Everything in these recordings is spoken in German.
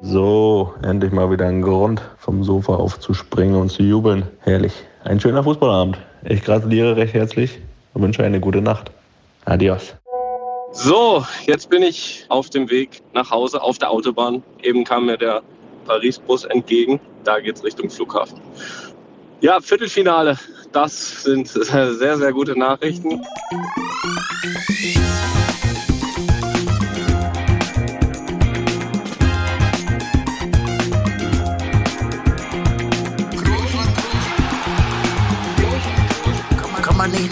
So, endlich mal wieder ein Grund, vom Sofa aufzuspringen und zu jubeln. Herrlich. Ein schöner Fußballabend. Ich gratuliere recht herzlich und wünsche eine gute Nacht. Adios. So, jetzt bin ich auf dem Weg nach Hause auf der Autobahn. Eben kam mir der Paris-Bus entgegen. Da geht's Richtung Flughafen. Ja, Viertelfinale. Das sind sehr, sehr gute Nachrichten.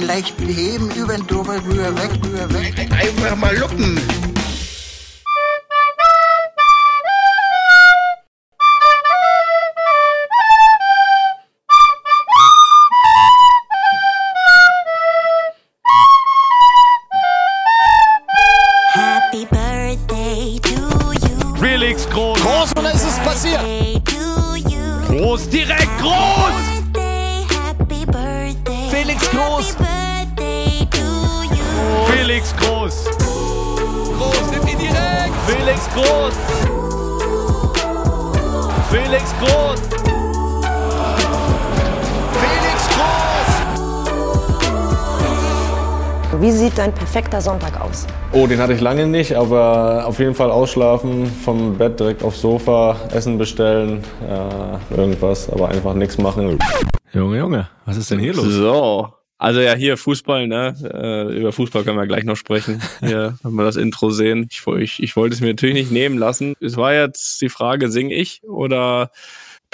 Kann man nicht leicht heben, über den drüber, rüber, weg, rüber, weg. Einfach mal lucken. Perfekter Sonntag aus? Oh, den hatte ich lange nicht, aber auf jeden Fall ausschlafen, vom Bett direkt aufs Sofa, Essen bestellen, äh, irgendwas, aber einfach nichts machen. Junge, Junge, was ist denn hier los? So. Also ja, hier Fußball, ne? Äh, über Fußball können wir gleich noch sprechen. Hier haben wir das Intro sehen. Ich, ich, ich wollte es mir natürlich nicht nehmen lassen. Es war jetzt die Frage, sing ich oder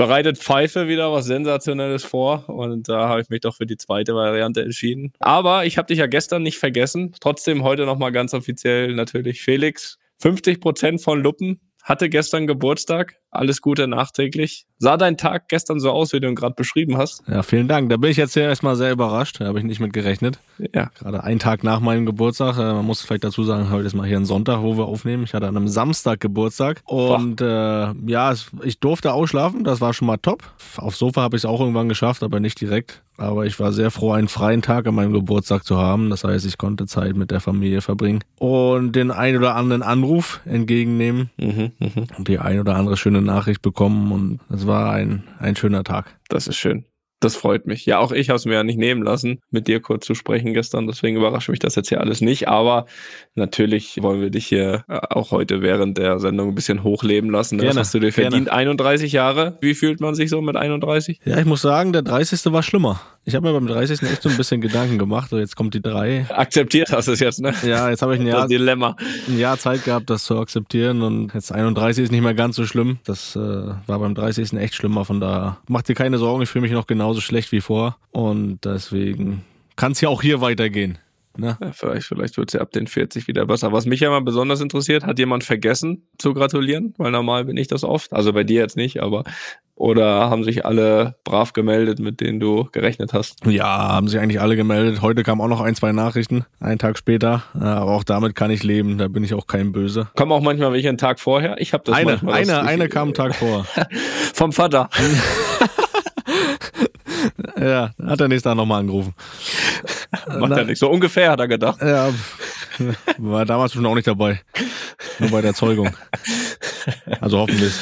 bereitet Pfeife wieder was Sensationelles vor? Und da habe ich mich doch für die zweite Variante entschieden. Aber ich habe dich ja gestern nicht vergessen. Trotzdem heute nochmal ganz offiziell natürlich Felix. 50 Prozent von Luppen hatte gestern Geburtstag. Alles Gute nachträglich. Sah dein Tag gestern so aus, wie du ihn gerade beschrieben hast? Ja, vielen Dank. Da bin ich jetzt ja erstmal sehr überrascht. Da habe ich nicht mit gerechnet. Ja. Gerade einen Tag nach meinem Geburtstag. Äh, man muss vielleicht dazu sagen, heute ist mal hier ein Sonntag, wo wir aufnehmen. Ich hatte an einem Samstag Geburtstag. Und äh, ja, ich durfte ausschlafen. Das war schon mal top. Aufs Sofa habe ich es auch irgendwann geschafft, aber nicht direkt. Aber ich war sehr froh, einen freien Tag an meinem Geburtstag zu haben. Das heißt, ich konnte Zeit mit der Familie verbringen und den ein oder anderen Anruf entgegennehmen Mhm, mhm. und die ein oder andere schöne Nachricht bekommen. Und es war ein, ein schöner Tag. Das ist schön. Das freut mich. Ja, auch ich habe es mir ja nicht nehmen lassen, mit dir kurz zu sprechen gestern. Deswegen überrascht mich das jetzt hier alles nicht. Aber natürlich wollen wir dich hier äh, auch heute während der Sendung ein bisschen hochleben lassen. ne? Das Gerne, hast du dir gerne. verdient. 31 Jahre. Wie fühlt man sich so mit 31? Ja, ich muss sagen, der 30. war schlimmer. Ich habe mir beim 30. echt so ein bisschen Gedanken gemacht. So, jetzt kommt die 3. Akzeptiert hast du es jetzt, ne? Ja, jetzt habe ich ein Jahr, Dilemma. ein Jahr Zeit gehabt, das zu akzeptieren. Und jetzt 31 ist nicht mehr ganz so schlimm. Das äh, war beim 30. echt schlimmer. Von daher macht dir keine Sorgen. Ich fühle mich noch genauso schlecht wie vor. Und deswegen kann es ja auch hier weitergehen. Ne? Ja, vielleicht vielleicht wird es ja ab den 40 wieder besser. Was mich ja mal besonders interessiert, hat jemand vergessen zu gratulieren? Weil normal bin ich das oft. Also bei dir jetzt nicht, aber oder haben sich alle brav gemeldet, mit denen du gerechnet hast? Ja, haben sich eigentlich alle gemeldet. Heute kamen auch noch ein, zwei Nachrichten, einen Tag später. Äh, Aber auch damit kann ich leben, da bin ich auch kein Böse. Kommen auch manchmal welche einen Tag vorher. Ich habe das Eine, manchmal. eine, eine kam einen Tag vor. vom Vater. ja, hat er nächsten Tag nochmal angerufen. Macht er nicht. So ungefähr hat er gedacht. Ja, war damals schon auch nicht dabei. Nur bei der Zeugung. Also hoffentlich.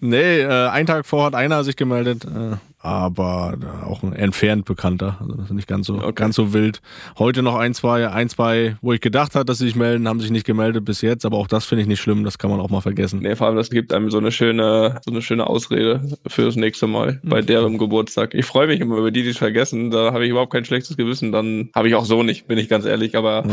Nee, äh, einen Tag vor hat einer sich gemeldet, äh, aber äh, auch ein entfernt bekannter. Also das ist nicht ganz so, Okay. ganz so wild. Heute noch ein, zwei, ein, zwei, wo ich gedacht hatte, dass sie sich melden, haben sich nicht gemeldet bis jetzt, aber auch das finde ich nicht schlimm, das kann man auch mal vergessen. Nee, vor allem, das gibt einem so eine schöne, so eine schöne Ausrede fürs nächste Mal bei Mhm. deren Geburtstag. Ich freue mich immer über die, die es vergessen. Da habe ich überhaupt kein schlechtes Gewissen. Dann habe ich auch so nicht, bin ich ganz ehrlich. Aber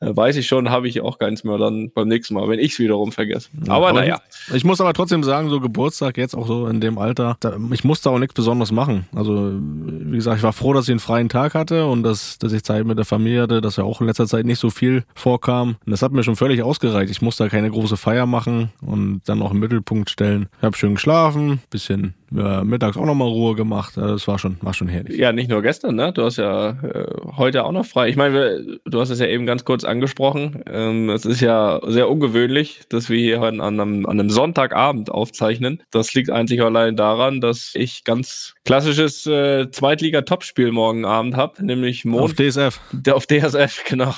äh, weiß ich schon, habe ich auch keins mehr dann beim nächsten Mal, wenn ich es wiederum vergesse. aber Aber naja. Ich muss aber trotzdem sagen, so Geburtstag jetzt auch so in dem Alter, da, ich musste auch nichts Besonderes machen. Also, wie gesagt, ich war froh, dass ich einen freien Tag hatte und dass, dass ich Zeit mit der Familie hatte, dass ja auch in letzter Zeit nicht so viel vorkam. Und das hat mir schon völlig ausgereicht. Ich musste da keine große Feier machen und dann auch im Mittelpunkt stellen. Ich habe schön geschlafen, bisschen ja, mittags auch nochmal Ruhe gemacht. Das war schon, war schon herrlich. Ja, nicht nur gestern, ne? Du hast ja äh, heute auch noch frei. Ich meine, du hast es ja eben ganz kurz angesprochen. Ähm, es ist ja sehr ungewöhnlich, dass wir hier an einem, an einem Sonntagabend aufzeichnen. Das liegt einzig und allein daran, dass ich ganz klassisches äh, Zweitliga-Topspiel morgen Abend habe, nämlich Auf Montag. DSF. Der auf DSF, genau.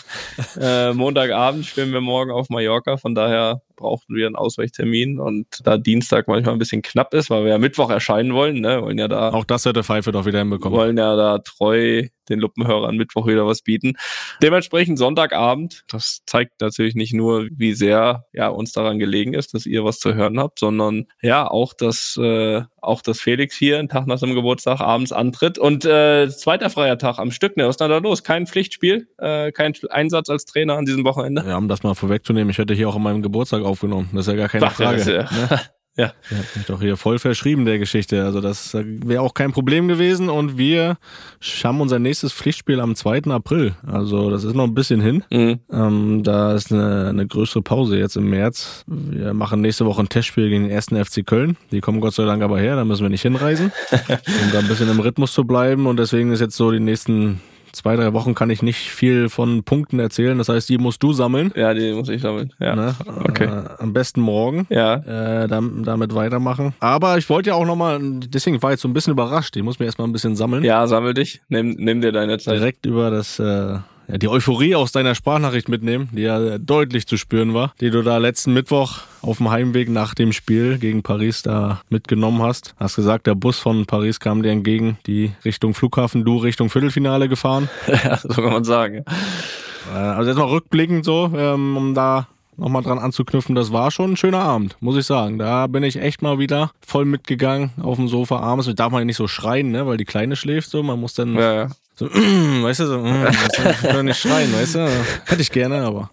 äh, Montagabend spielen wir morgen auf Mallorca. Von daher brauchten wir einen Ausweichtermin und da Dienstag manchmal ein bisschen knapp ist, weil wir ja Mittwoch erscheinen wollen, ne, wollen ja da Auch das hätte Pfeife doch wieder hinbekommen. wollen ja da treu den Luppenhörern Mittwoch wieder was bieten. Dementsprechend Sonntagabend. Das zeigt natürlich nicht nur, wie sehr ja uns daran gelegen ist, dass ihr was zu hören habt, sondern ja auch, dass äh, auch dass Felix hier einen Tag nach seinem Geburtstag abends antritt und äh, zweiter freier Tag am Stück. Ne, was ist denn da los? Kein Pflichtspiel, äh, kein Einsatz als Trainer an diesem Wochenende. Ja, um das mal vorwegzunehmen, ich hätte hier auch an meinem Geburtstag aufgenommen. Das ist ja gar keine Ach, Frage. ja- ne? Ja. Ihr habt mich doch hier voll verschrieben, der Geschichte. Also das wäre auch kein Problem gewesen. Und wir haben unser nächstes Pflichtspiel am 2. April. Also das ist noch ein bisschen hin. Mhm. Ähm, da ist eine, eine größere Pause jetzt im März. Wir machen nächste Woche ein Testspiel gegen den ersten FC Köln. Die kommen Gott sei Dank aber her, da müssen wir nicht hinreisen, um da ein bisschen im Rhythmus zu bleiben. Und deswegen ist jetzt so die nächsten zwei, drei Wochen kann ich nicht viel von Punkten erzählen. Das heißt, die musst du sammeln. Ja, die muss ich sammeln. Ja. Ne? Okay. Äh, am besten morgen Ja. äh, dam- damit weitermachen. Aber ich wollte ja auch nochmal, deswegen war ich jetzt so ein bisschen überrascht. Ich muss mir erstmal ein bisschen sammeln. Ja, sammel dich. Nimm, nimm dir deine Zeit. Direkt über das, äh, die Euphorie aus deiner Sprachnachricht mitnehmen, die ja deutlich zu spüren war, die du da letzten Mittwoch auf dem Heimweg nach dem Spiel gegen Paris da mitgenommen hast. Hast gesagt, der Bus von Paris kam dir entgegen, die Richtung Flughafen, du Richtung Viertelfinale gefahren. Ja, so kann man sagen. Äh, also jetzt mal rückblickend so, ähm, um da nochmal dran anzuknüpfen, das war schon ein schöner Abend, muss ich sagen. Da bin ich echt mal wieder voll mitgegangen auf dem Sofa abends. Da darf man ja nicht so schreien, ne, weil die Kleine schläft so. Man muss dann Ja, ja. So, weißt du, so, weißt du, ich kann nicht schreien, weißt du. Hätte ich gerne, aber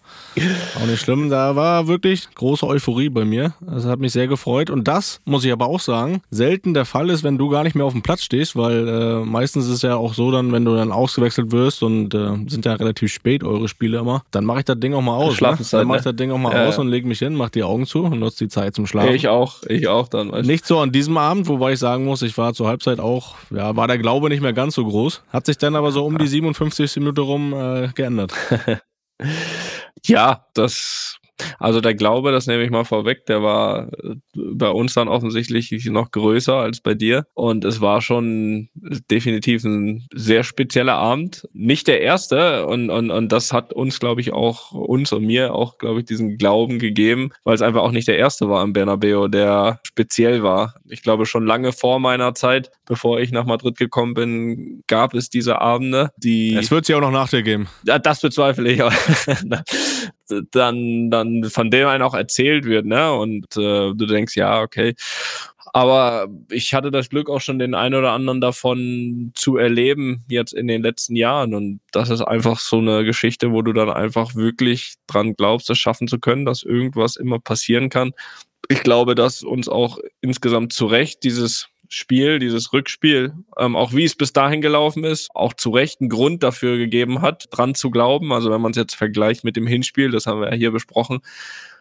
auch nicht schlimm. Da war wirklich große Euphorie bei mir. Das hat mich sehr gefreut. Und das, muss ich aber auch sagen, selten der Fall ist, wenn du gar nicht mehr auf dem Platz stehst, weil äh, meistens ist es ja auch so dann, wenn du dann ausgewechselt wirst und äh, sind ja relativ spät eure Spiele immer, dann mache ich das Ding auch mal aus. Ne? Dann mache ich ne? das Ding auch mal Ja, aus ja. und leg mich hin, mach die Augen zu und nutze die Zeit zum Schlafen. Ich auch, ich auch dann. Weißt du. Nicht so an diesem Abend, wobei ich sagen muss, ich war zur Halbzeit auch, ja, war der Glaube nicht mehr ganz so groß. Hat sich dann aber so um die 57. Minute rum äh, geändert. Ja, das, also der Glaube, das nehme ich mal vorweg, der war äh, bei uns dann offensichtlich noch größer als bei dir. Und es war schon definitiv ein sehr spezieller Abend. Nicht der erste. Und, und, und das hat uns, glaube ich, auch, uns und mir auch, glaube ich, diesen Glauben gegeben, weil es einfach auch nicht der erste war im Bernabeu, der speziell war. Ich glaube, schon lange vor meiner Zeit, bevor ich nach Madrid gekommen bin, gab es diese Abende, die Es wird sie auch noch nach dir geben. ja, das bezweifle ich. dann, dann von dem einen auch erzählt wird, ne? Und äh, du denkst, ja, okay. Aber ich hatte das Glück auch schon den einen oder anderen davon zu erleben jetzt in den letzten Jahren. Und das ist einfach so eine Geschichte, wo du dann einfach wirklich dran glaubst, das schaffen zu können, dass irgendwas immer passieren kann. Ich glaube, dass uns auch insgesamt zu Recht dieses Spiel, dieses Rückspiel, ähm, auch wie es bis dahin gelaufen ist, auch zu Recht einen Grund dafür gegeben hat, dran zu glauben. Also wenn man es jetzt vergleicht mit dem Hinspiel, das haben wir ja hier besprochen,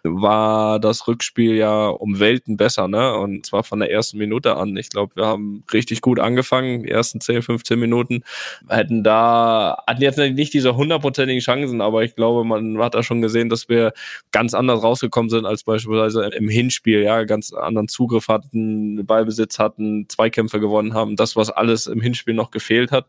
war das Rückspiel ja um Welten besser, ne? Und zwar von der ersten Minute an. Ich glaube, wir haben richtig gut angefangen, die ersten 10, 15 Minuten. Hätten da, hatten jetzt nicht diese hundertprozentigen Chancen, aber ich glaube, man hat da schon gesehen, dass wir ganz anders rausgekommen sind als beispielsweise im Hinspiel, ja, ganz anderen Zugriff hatten, Ballbesitz hatten, Zweikämpfe gewonnen haben, das, was alles im Hinspiel noch gefehlt hat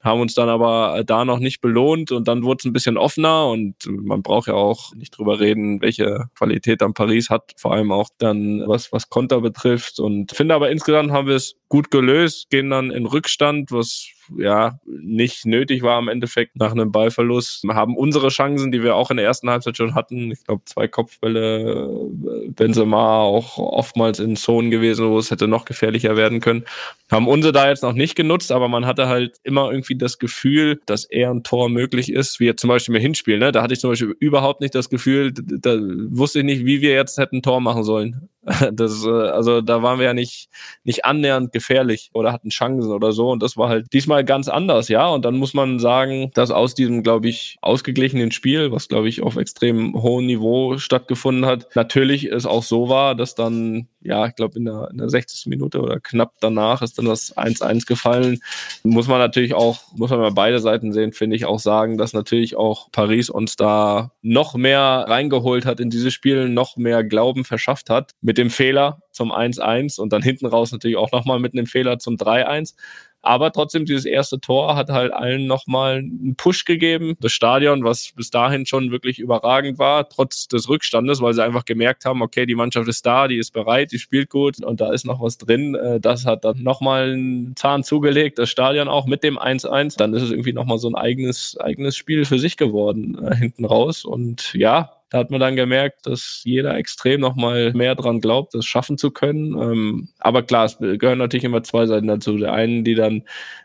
haben uns dann aber da noch nicht belohnt und dann wurde es ein bisschen offener und man braucht ja auch nicht drüber reden, welche Qualität dann Paris hat, vor allem auch dann was, was Konter betrifft. Und finde aber insgesamt haben wir es gut gelöst, gehen dann in Rückstand, was ja nicht nötig war im Endeffekt nach einem Ballverlust. Wir haben unsere Chancen, die wir auch in der ersten Halbzeit schon hatten. Ich glaube, zwei Kopfbälle, äh, Benzema auch oftmals in Zonen gewesen, wo es hätte noch gefährlicher werden können. Haben unsere da jetzt noch nicht genutzt, aber man hatte halt immer irgendwie das Gefühl, dass eher ein Tor möglich ist, wie jetzt zum Beispiel im Hinspiel. Ne? Da hatte ich zum Beispiel überhaupt nicht das Gefühl, da wusste ich nicht, wie wir jetzt hätten ein Tor machen sollen. Das, äh, also da waren wir ja nicht, nicht annähernd gefährlich oder hatten Chancen oder so. Und das war halt diesmal ganz anders, ja. Und dann muss man sagen, dass aus diesem, glaube ich, ausgeglichenen Spiel, was, glaube ich, auf extrem hohem Niveau stattgefunden hat, natürlich es auch so war, dass dann, ja, ich glaube, in der, in der 60. Minute oder knapp danach ist dann das 1-1 gefallen. Muss man natürlich auch, muss man mal beide Seiten sehen, finde ich, auch sagen, dass natürlich auch Paris uns da noch mehr reingeholt hat in dieses Spiel, noch mehr Glauben verschafft hat mit dem Fehler zum 1-1 und dann hinten raus natürlich auch nochmal mit einem Fehler zum 3-1. Aber trotzdem, dieses erste Tor hat halt allen nochmal einen Push gegeben. Das Stadion, was bis dahin schon wirklich überragend war, trotz des Rückstandes, weil sie einfach gemerkt haben, okay, die Mannschaft ist da, die ist bereit, die spielt gut und da ist noch was drin. Äh, Das hat dann nochmal einen Zahn zugelegt, das Stadion auch mit dem 1-1. Dann ist es irgendwie nochmal so ein eigenes, eigenes Spiel für sich geworden, äh, hinten raus. Und ja, da hat man dann gemerkt, dass jeder extrem nochmal mehr dran glaubt, das schaffen zu können. Ähm, aber klar, es gehören natürlich immer zwei Seiten dazu. Der einen, die dann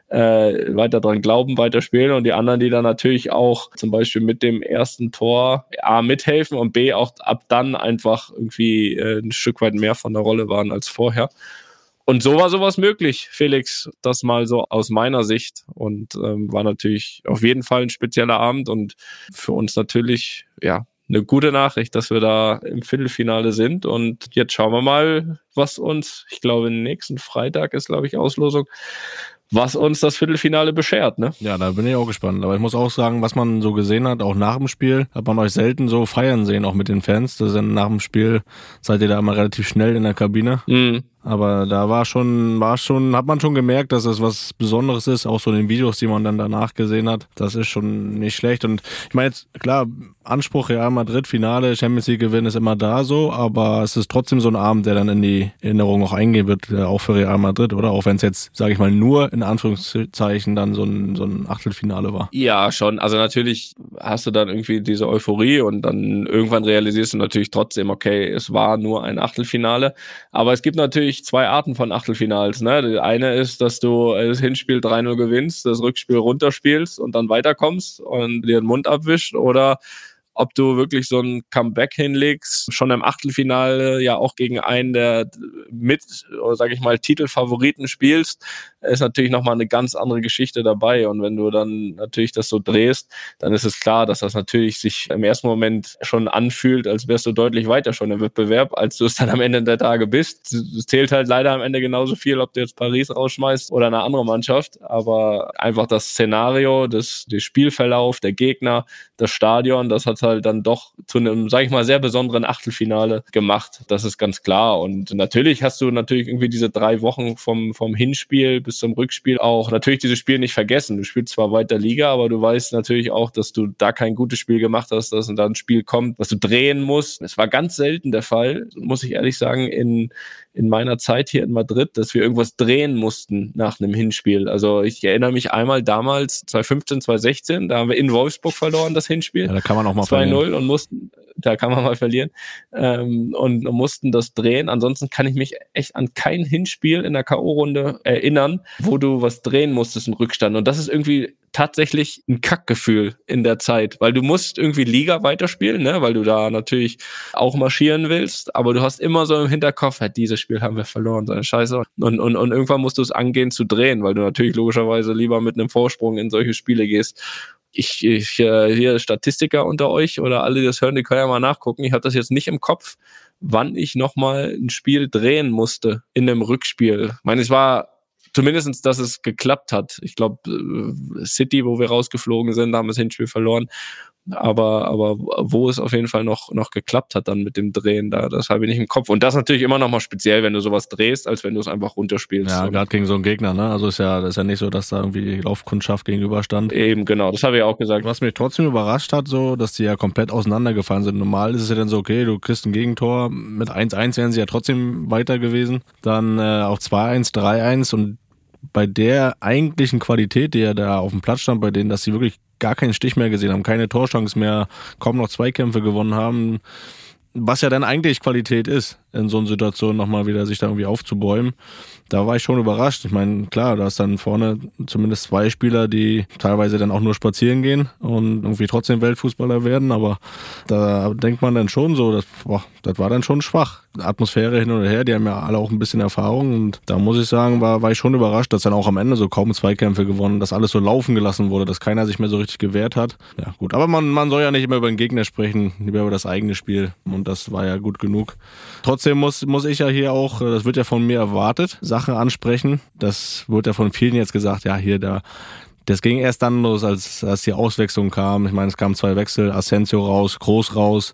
äh, weiter dran glauben, weiter spielen und die anderen, die dann natürlich auch zum Beispiel mit dem ersten Tor A mithelfen und B auch ab dann einfach irgendwie äh, ein Stück weit mehr von der Rolle waren als vorher. Und so war sowas möglich, Felix, das mal so aus meiner Sicht. Und ähm, war natürlich auf jeden Fall ein spezieller Abend und für uns natürlich, ja, eine gute Nachricht, dass wir da im Viertelfinale sind. Und jetzt schauen wir mal, was uns, ich glaube, nächsten Freitag ist, glaube ich, Auslosung, was uns das Viertelfinale beschert, ne? Ja, da bin ich auch gespannt. Aber ich muss auch sagen, was man so gesehen hat, auch nach dem Spiel, hat man euch selten so feiern sehen, auch mit den Fans. Das ist dann nach dem Spiel seid ihr da immer relativ schnell in der Kabine. Mhm. Aber da war schon, war schon, hat man schon gemerkt, dass es was Besonderes ist, auch so in den Videos, die man dann danach gesehen hat. Das ist schon nicht schlecht. Und ich meine jetzt, klar, Anspruch Real Madrid, Finale, Champions League gewinnen ist immer da so, aber es ist trotzdem so ein Abend, der dann in die Erinnerung auch eingehen wird, äh, auch für Real Madrid, oder? Auch wenn es jetzt, sage ich mal, nur in Anführungszeichen dann so ein, so ein Achtelfinale war. Ja, schon. Also natürlich hast du dann irgendwie diese Euphorie und dann irgendwann realisierst du natürlich trotzdem, okay, es war nur ein Achtelfinale. Aber es gibt natürlich zwei Arten von Achtelfinals. Ne? Die eine ist, dass du das Hinspiel 3-0 gewinnst, das Rückspiel runterspielst und dann weiterkommst und dir den Mund abwischt oder ob du wirklich so ein Comeback hinlegst, schon im Achtelfinale ja auch gegen einen der mit, oder sag ich mal, Titelfavoriten spielst, ist natürlich nochmal eine ganz andere Geschichte dabei. Und wenn du dann natürlich das so drehst, dann ist es klar, dass das natürlich sich im ersten Moment schon anfühlt, als wärst du deutlich weiter schon im Wettbewerb, als du es dann am Ende der Tage bist. Es zählt halt leider am Ende genauso viel, ob du jetzt Paris rausschmeißt oder eine andere Mannschaft. Aber einfach das Szenario, das, der Spielverlauf, der Gegner, das Stadion, das hat halt dann doch zu einem, sag ich mal, sehr besonderen Achtelfinale gemacht. Das ist ganz klar. Und natürlich hast du natürlich irgendwie diese drei Wochen vom, vom Hinspiel bis zum Rückspiel auch natürlich dieses Spiel nicht vergessen. Du spielst zwar weiter Liga, aber du weißt natürlich auch, dass du da kein gutes Spiel gemacht hast, dass da ein Spiel kommt, was du drehen musst. Es war ganz selten der Fall, muss ich ehrlich sagen, in, in meiner Zeit hier in Madrid, dass wir irgendwas drehen mussten nach einem Hinspiel. Also ich erinnere mich einmal damals, 2015, 2016, da haben wir in Wolfsburg verloren, das Hinspiel. Ja, da kann man auch mal verlieren. 2-0 und mussten, da kann man mal verlieren, ähm, und mussten das drehen. Ansonsten kann ich mich echt an kein Hinspiel in der K.O.-Runde erinnern, wo du was drehen musstest im Rückstand. Und das ist irgendwie tatsächlich ein Kackgefühl in der Zeit, weil du musst irgendwie Liga weiterspielen, ne, weil du da natürlich auch marschieren willst, aber du hast immer so im Hinterkopf, halt, dieses Spiel haben wir verloren, so eine Scheiße. Und, und, und irgendwann musst du es angehen zu drehen, weil du natürlich logischerweise lieber mit einem Vorsprung in solche Spiele gehst ich, ich äh, hier Statistiker unter euch oder alle, die das hören, die können ja mal nachgucken. Ich habe das jetzt nicht im Kopf, wann ich nochmal ein Spiel drehen musste in einem Rückspiel. Ich meine, es war zumindestens, dass es geklappt hat. Ich glaube, City, wo wir rausgeflogen sind, haben das Hinspiel verloren. Aber, aber wo es auf jeden Fall noch, noch geklappt hat dann mit dem Drehen, da, das habe ich nicht im Kopf. Und das natürlich immer noch mal speziell, wenn du sowas drehst, als wenn du es einfach runterspielst. Ja, gerade gegen so einen Gegner, ne? Also ist ja, das ist ja nicht so, dass da irgendwie Laufkundschaft gegenüberstand. Eben, genau, das habe ich auch gesagt. Was mich trotzdem überrascht hat, so, dass die ja komplett auseinandergefallen sind. Normal ist es ja dann so, okay, du kriegst ein Gegentor, mit 1-1 wären sie ja trotzdem weiter gewesen. Dann äh, auch 2-1, 3-1 und bei der eigentlichen Qualität, die ja da auf dem Platz stand, bei denen, dass sie wirklich gar keinen Stich mehr gesehen haben, keine Torchance mehr, kaum noch Zweikämpfe gewonnen haben, was ja dann eigentlich Qualität ist, in so einer Situation nochmal wieder sich da irgendwie aufzubäumen. Da war ich schon überrascht. Ich meine, klar, da ist dann vorne zumindest zwei Spieler, die teilweise dann auch nur spazieren gehen und irgendwie trotzdem Weltfußballer werden, aber da denkt man dann schon so, das, boah, das war dann schon schwach. Atmosphäre hin und her, die haben ja alle auch ein bisschen Erfahrung und da muss ich sagen, war, war ich schon überrascht, dass dann auch am Ende so kaum Zweikämpfe gewonnen, dass alles so laufen gelassen wurde, dass keiner sich mehr so richtig gewehrt hat. Ja, gut, aber man, man soll ja nicht immer über den Gegner sprechen, lieber über das eigene Spiel und das war ja gut genug. Trotzdem muss, muss ich ja hier auch, das wird ja von mir erwartet, Sachen ansprechen. Das wird ja von vielen jetzt gesagt, ja, hier, da, Das ging erst dann los, als, als die Auswechslung kam. Ich meine, es kamen zwei Wechsel, Asensio raus, Groß raus.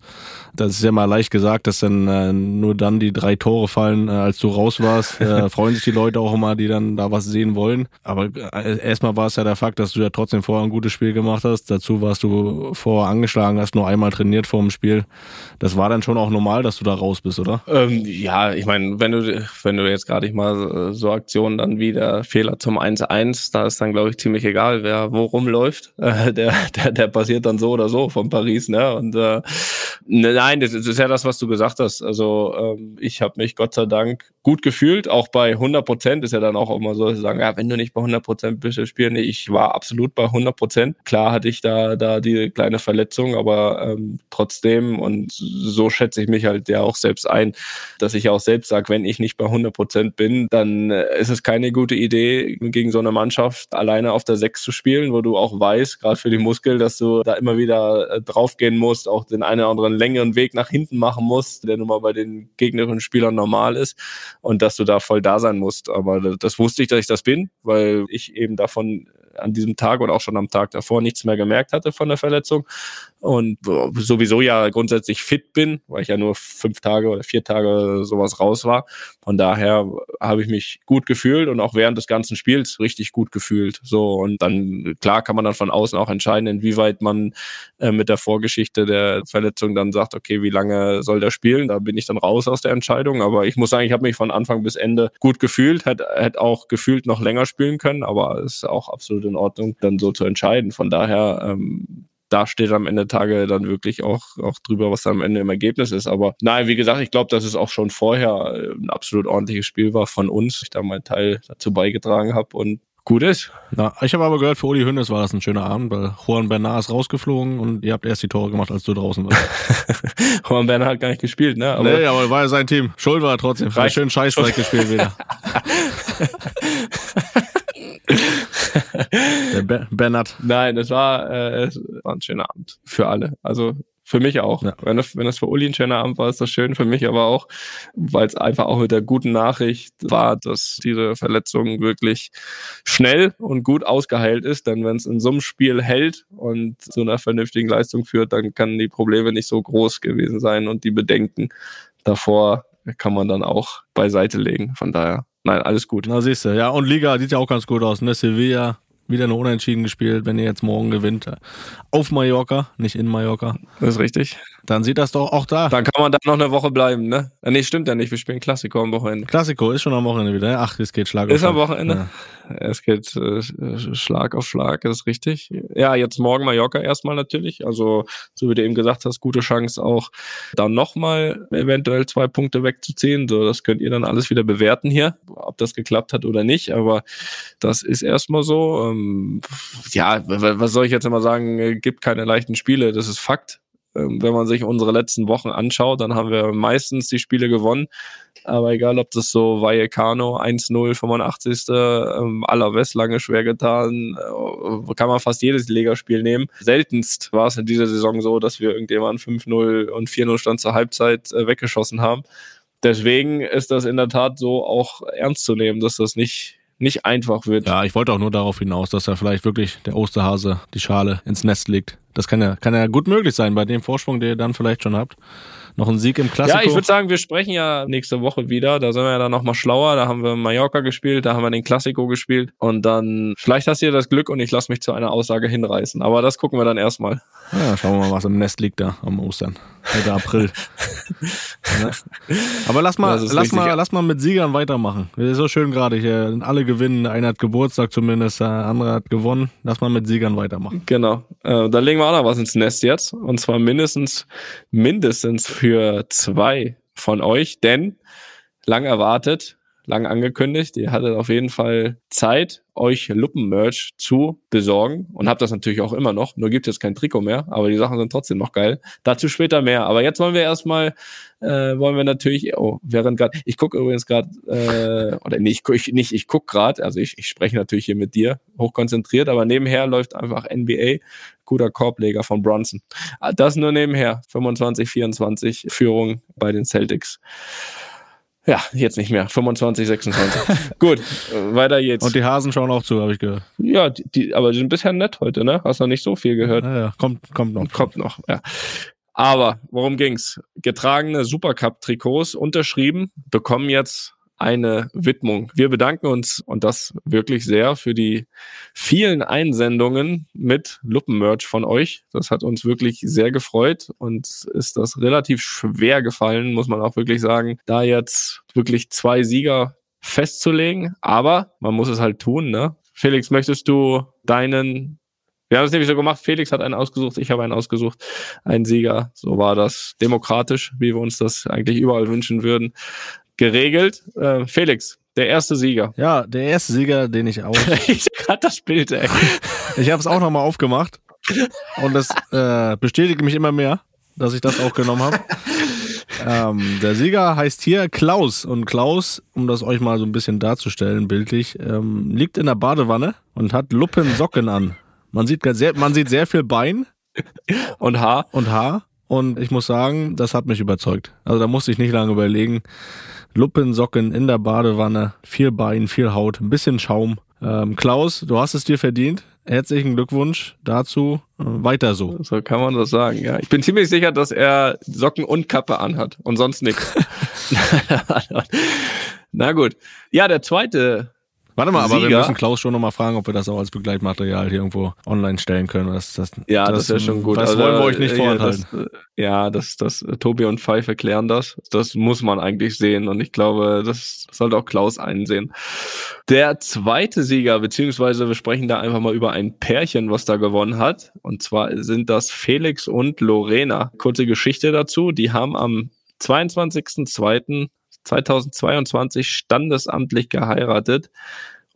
Das ist ja mal leicht gesagt, dass dann äh, nur dann die drei Tore fallen, äh, als du raus warst. Äh, freuen sich die Leute auch immer, die dann da was sehen wollen. Aber äh, erstmal war es ja der Fakt, dass du ja trotzdem vorher ein gutes Spiel gemacht hast. Dazu warst du vorher angeschlagen, hast nur einmal trainiert vor dem Spiel. Das war dann schon auch normal, dass du da raus bist, oder? Ähm, ja, ich meine, wenn du, wenn du jetzt gerade nicht mal so Aktionen dann wie der Fehler zum 1-1, da ist dann, glaube ich, ziemlich egal, wer wo rumläuft. Äh, der, der, der passiert dann so oder so von Paris, ne? Und äh, ne, nein, das ist ja das, was du gesagt hast. Also ähm, ich habe mich Gott sei Dank gut gefühlt, auch bei 100 Prozent ist ja dann auch immer so, dass sie sagen, ja, wenn du nicht bei 100 Prozent bist, spielen. Nee, ich war absolut bei 100 Prozent. Klar hatte ich da da die kleine Verletzung, aber ähm, trotzdem und so schätze ich mich halt ja auch selbst ein, dass ich auch selbst sage, wenn ich nicht bei 100 Prozent bin, dann äh, ist es keine gute Idee, gegen so eine Mannschaft alleine auf der 6 zu spielen, wo du auch weißt, gerade für die Muskel, dass du da immer wieder äh, draufgehen musst, auch den einen oder anderen längeren Weg nach hinten machen musst, der nun mal bei den gegnerischen Spielern normal ist und dass du da voll da sein musst. Aber das, wusste ich, dass ich das bin, weil ich eben davon an diesem Tag oder auch schon am Tag davor nichts mehr gemerkt hatte von der Verletzung und sowieso ja grundsätzlich fit bin, weil ich ja nur fünf Tage oder vier Tage sowas raus war. Von daher habe ich mich gut gefühlt und auch während des ganzen Spiels richtig gut gefühlt. So und dann klar kann man dann von außen auch entscheiden, inwieweit man äh, mit der Vorgeschichte der Verletzung dann sagt, okay, wie lange soll der spielen? Da bin ich dann raus aus der Entscheidung. Aber ich muss sagen, ich habe mich von Anfang bis Ende gut gefühlt, hätte hätte auch gefühlt noch länger spielen können, aber es ist auch absolut in Ordnung, dann so zu entscheiden. Von daher ähm, da steht am Ende der Tage dann wirklich auch, auch drüber, was am Ende im Ergebnis ist. Aber nein, wie gesagt, ich glaube, dass es auch schon vorher äh, ein absolut ordentliches Spiel war von uns. Ich da meinen Teil dazu beigetragen habe und gut ist. Na, ich habe aber gehört, für Uli Hünnes war das ein schöner Abend, weil Juan Bernard ist rausgeflogen und ihr habt erst die Tore gemacht, als du draußen warst. Juan Bernard hat gar nicht gespielt, ne? Aber nee, aber war ja sein Team. Schuld war er trotzdem. Hat schön Scheißdreck gespielt wieder. Der Be Bernhard. Nein, es war, äh, es war ein schöner Abend für alle. Also für mich auch. Ja. Wenn, das, wenn das für Uli ein schöner Abend war, ist das schön. Für mich aber auch, weil es einfach auch mit der guten Nachricht war, dass diese Verletzung wirklich schnell und gut ausgeheilt ist. Denn wenn es in so einem Spiel hält und zu einer vernünftigen Leistung führt, dann kann die Probleme nicht so groß gewesen sein und die Bedenken davor kann man dann auch beiseite legen. Von daher, nein, alles gut. Na siehst du, ja, und Liga sieht ja auch ganz gut aus, ne? Sevilla wieder eine Unentschieden gespielt, wenn ihr jetzt morgen gewinnt. Auf Mallorca, nicht in Mallorca. Das ist richtig. Dann sieht das doch auch da. Dann kann man da noch eine Woche bleiben, ne? Äh, Nee, stimmt ja nicht. Wir spielen Klassiko am Wochenende. Klassiko ist schon am Wochenende wieder. Ach, es geht Schlag auf Ist am Schlag. Wochenende. Es geht äh, Schlag auf Schlag, das ist richtig. Ja, jetzt morgen Mallorca erstmal natürlich. Also, so wie du eben gesagt hast, gute Chance auch dann nochmal eventuell zwei Punkte wegzuziehen. So, das könnt ihr dann alles wieder bewerten hier, ob das geklappt hat oder nicht. Aber das ist erstmal so. Ähm, ja, w- was soll ich jetzt immer sagen? Äh, Gibt keine leichten Spiele, das ist Fakt. Ähm, wenn man sich unsere letzten Wochen anschaut, dann haben wir meistens die Spiele gewonnen. Aber egal, ob das so Vallecano 1-0, 85. Ähm, Alaves lange schwer getan, äh, kann man fast jedes Ligaspiel nehmen. Seltenst war es in dieser Saison so, dass wir irgendjemanden 5-0 und 4-0 Stand zur Halbzeit äh, weggeschossen haben. Deswegen ist das in der Tat so auch ernst zu nehmen, dass das nicht, nicht einfach wird. Ja, ich wollte auch nur darauf hinaus, dass da vielleicht wirklich der Osterhase die Schale ins Nest legt. Das kann ja, kann ja gut möglich sein bei dem Vorsprung, den ihr dann vielleicht schon habt. Noch ein Sieg im Klassiko. Ja, ich würde sagen, wir sprechen ja nächste Woche wieder. Da sind wir ja dann nochmal schlauer. Da haben wir Mallorca gespielt, da haben wir den Klassiko gespielt. Und dann, vielleicht hast du ja das Glück und ich lasse mich zu einer Aussage hinreißen. Aber das gucken wir dann erstmal. Ja, schauen wir mal, was im Nest liegt da am Ostern. Mitte April. Ja. Aber lass mal, lass richtig. mal, lass mal mit Siegern weitermachen. Das ist so schön gerade hier. Alle gewinnen. Einer hat Geburtstag zumindest, der andere hat gewonnen. Lass mal mit Siegern weitermachen. Genau. Äh, da legen wir auch noch was ins Nest jetzt. Und zwar mindestens, mindestens für zwei von euch. Denn lang erwartet, lang angekündigt, ihr hattet auf jeden Fall Zeit, euch Luppen-Merch zu besorgen und habt das natürlich auch immer noch. Nur gibt es kein Trikot mehr, aber die Sachen sind trotzdem noch geil. Dazu später mehr. Aber jetzt wollen wir erstmal, äh, wollen wir natürlich, oh, während gerade, ich gucke übrigens gerade, äh, oder nee, ich, ich nicht, ich guck gerade, also ich, ich spreche natürlich hier mit dir, hochkonzentriert, aber nebenher läuft einfach NBA, guter Korbleger von Brunson. Ah, Das nur nebenher, 25, 24 Führung bei den Celtics. Ja, jetzt nicht mehr. 25, 26. Gut, weiter geht's. Und die Hasen schauen auch zu, habe ich gehört. ja, die, die, aber die sind bisher nett heute, ne? Hast noch nicht so viel gehört. Naja, kommt, kommt noch. Kommt noch, ja. Aber worum ging's? Getragene Supercup-Trikots unterschrieben, bekommen jetzt eine Widmung. Wir bedanken uns und das wirklich sehr für die vielen Einsendungen mit Luppenmerch von euch. Das hat uns wirklich sehr gefreut und ist das relativ schwer gefallen, muss man auch wirklich sagen, da jetzt wirklich zwei Sieger festzulegen. Aber man muss es halt tun, ne? Felix, möchtest du deinen wir haben es nämlich so gemacht, Felix hat einen ausgesucht, ich habe einen ausgesucht, einen Sieger. So war das demokratisch, wie wir uns das eigentlich überall wünschen würden, geregelt. Äh, Felix, der erste Sieger. Ja, der erste Sieger, den ich auch. ich gerade das Bild, ey. Ich habe es auch nochmal aufgemacht. Und das äh, bestätigt mich immer mehr, dass ich das auch genommen habe. ähm, der Sieger heißt hier Klaus. Und Klaus, um das euch mal so ein bisschen darzustellen, bildlich, ähm, liegt in der Badewanne und hat Luppensocken an. Man sieht, sehr, man sieht sehr viel Bein Und Haar. und Haar. Und ich muss sagen, das hat mich überzeugt. Also da musste ich nicht lange überlegen. Luppensocken in der Badewanne, viel Bein, viel Haut, ein bisschen Schaum. Ähm, Klaus, du hast es dir verdient. Herzlichen Glückwunsch dazu. Äh, weiter so. So kann man das sagen, ja. Ich bin ziemlich sicher, dass er Socken und Kappe anhat und sonst nichts. Na gut. Ja, der zweite Warte mal, aber wir Sieger. müssen Klaus schon nochmal fragen, ob wir das auch als Begleitmaterial hier irgendwo online stellen können. Das, das, Ja, das, wäre schon gut. Das Also, wollen wir euch nicht äh, vorenthalten. Das, äh, ja, das, das, äh, Tobi und Pfeif erklären das. Das muss man eigentlich sehen und ich glaube, das sollte auch Klaus einsehen. Der zweite Sieger, beziehungsweise wir sprechen da einfach mal über ein Pärchen, was da gewonnen hat. Und zwar sind das Felix und Lorena. Kurze Geschichte dazu. Die haben am 22.02.2022 standesamtlich geheiratet.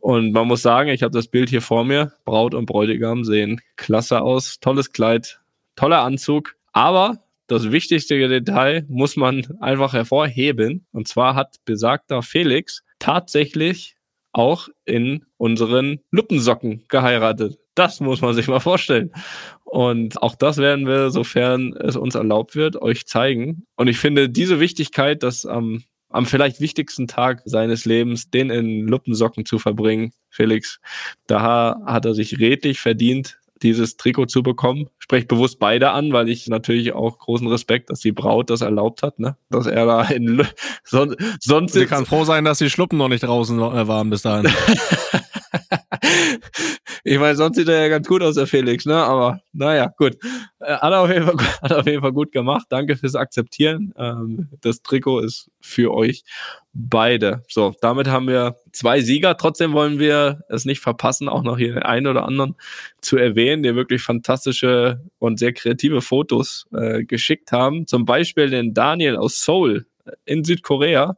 Und man muss sagen, ich habe das Bild hier vor mir. Braut und Bräutigam sehen klasse aus. Tolles Kleid, toller Anzug. Aber das wichtigste Detail muss man einfach hervorheben. Und zwar hat besagter Felix tatsächlich auch in unseren Luppensocken geheiratet. Das muss man sich mal vorstellen. Und auch das werden wir, sofern es uns erlaubt wird, euch zeigen. Und ich finde diese Wichtigkeit, dass am am vielleicht wichtigsten Tag seines Lebens, den in Luppensocken zu verbringen, Felix, da hat er sich redlich verdient, dieses Trikot zu bekommen. Sprech bewusst beide an, weil ich natürlich auch großen Respekt, dass die Braut das erlaubt hat, ne? Dass er da in Lu- son sonst Sie kann froh sein, dass die Schluppen noch nicht draußen äh, waren bis dahin. ich meine, sonst sieht er ja ganz gut aus, der Felix, ne? Aber naja, gut. Äh, Hat er auf jeden Fall, hat er auf jeden Fall gut gemacht. Danke fürs Akzeptieren. Ähm, das Trikot ist für euch beide. So, damit haben wir zwei Sieger. Trotzdem wollen wir es nicht verpassen, auch noch hier den einen oder anderen zu erwähnen, die wirklich fantastische und sehr kreative Fotos äh, geschickt haben. Zum Beispiel den Daniel aus Seoul äh, in Südkorea,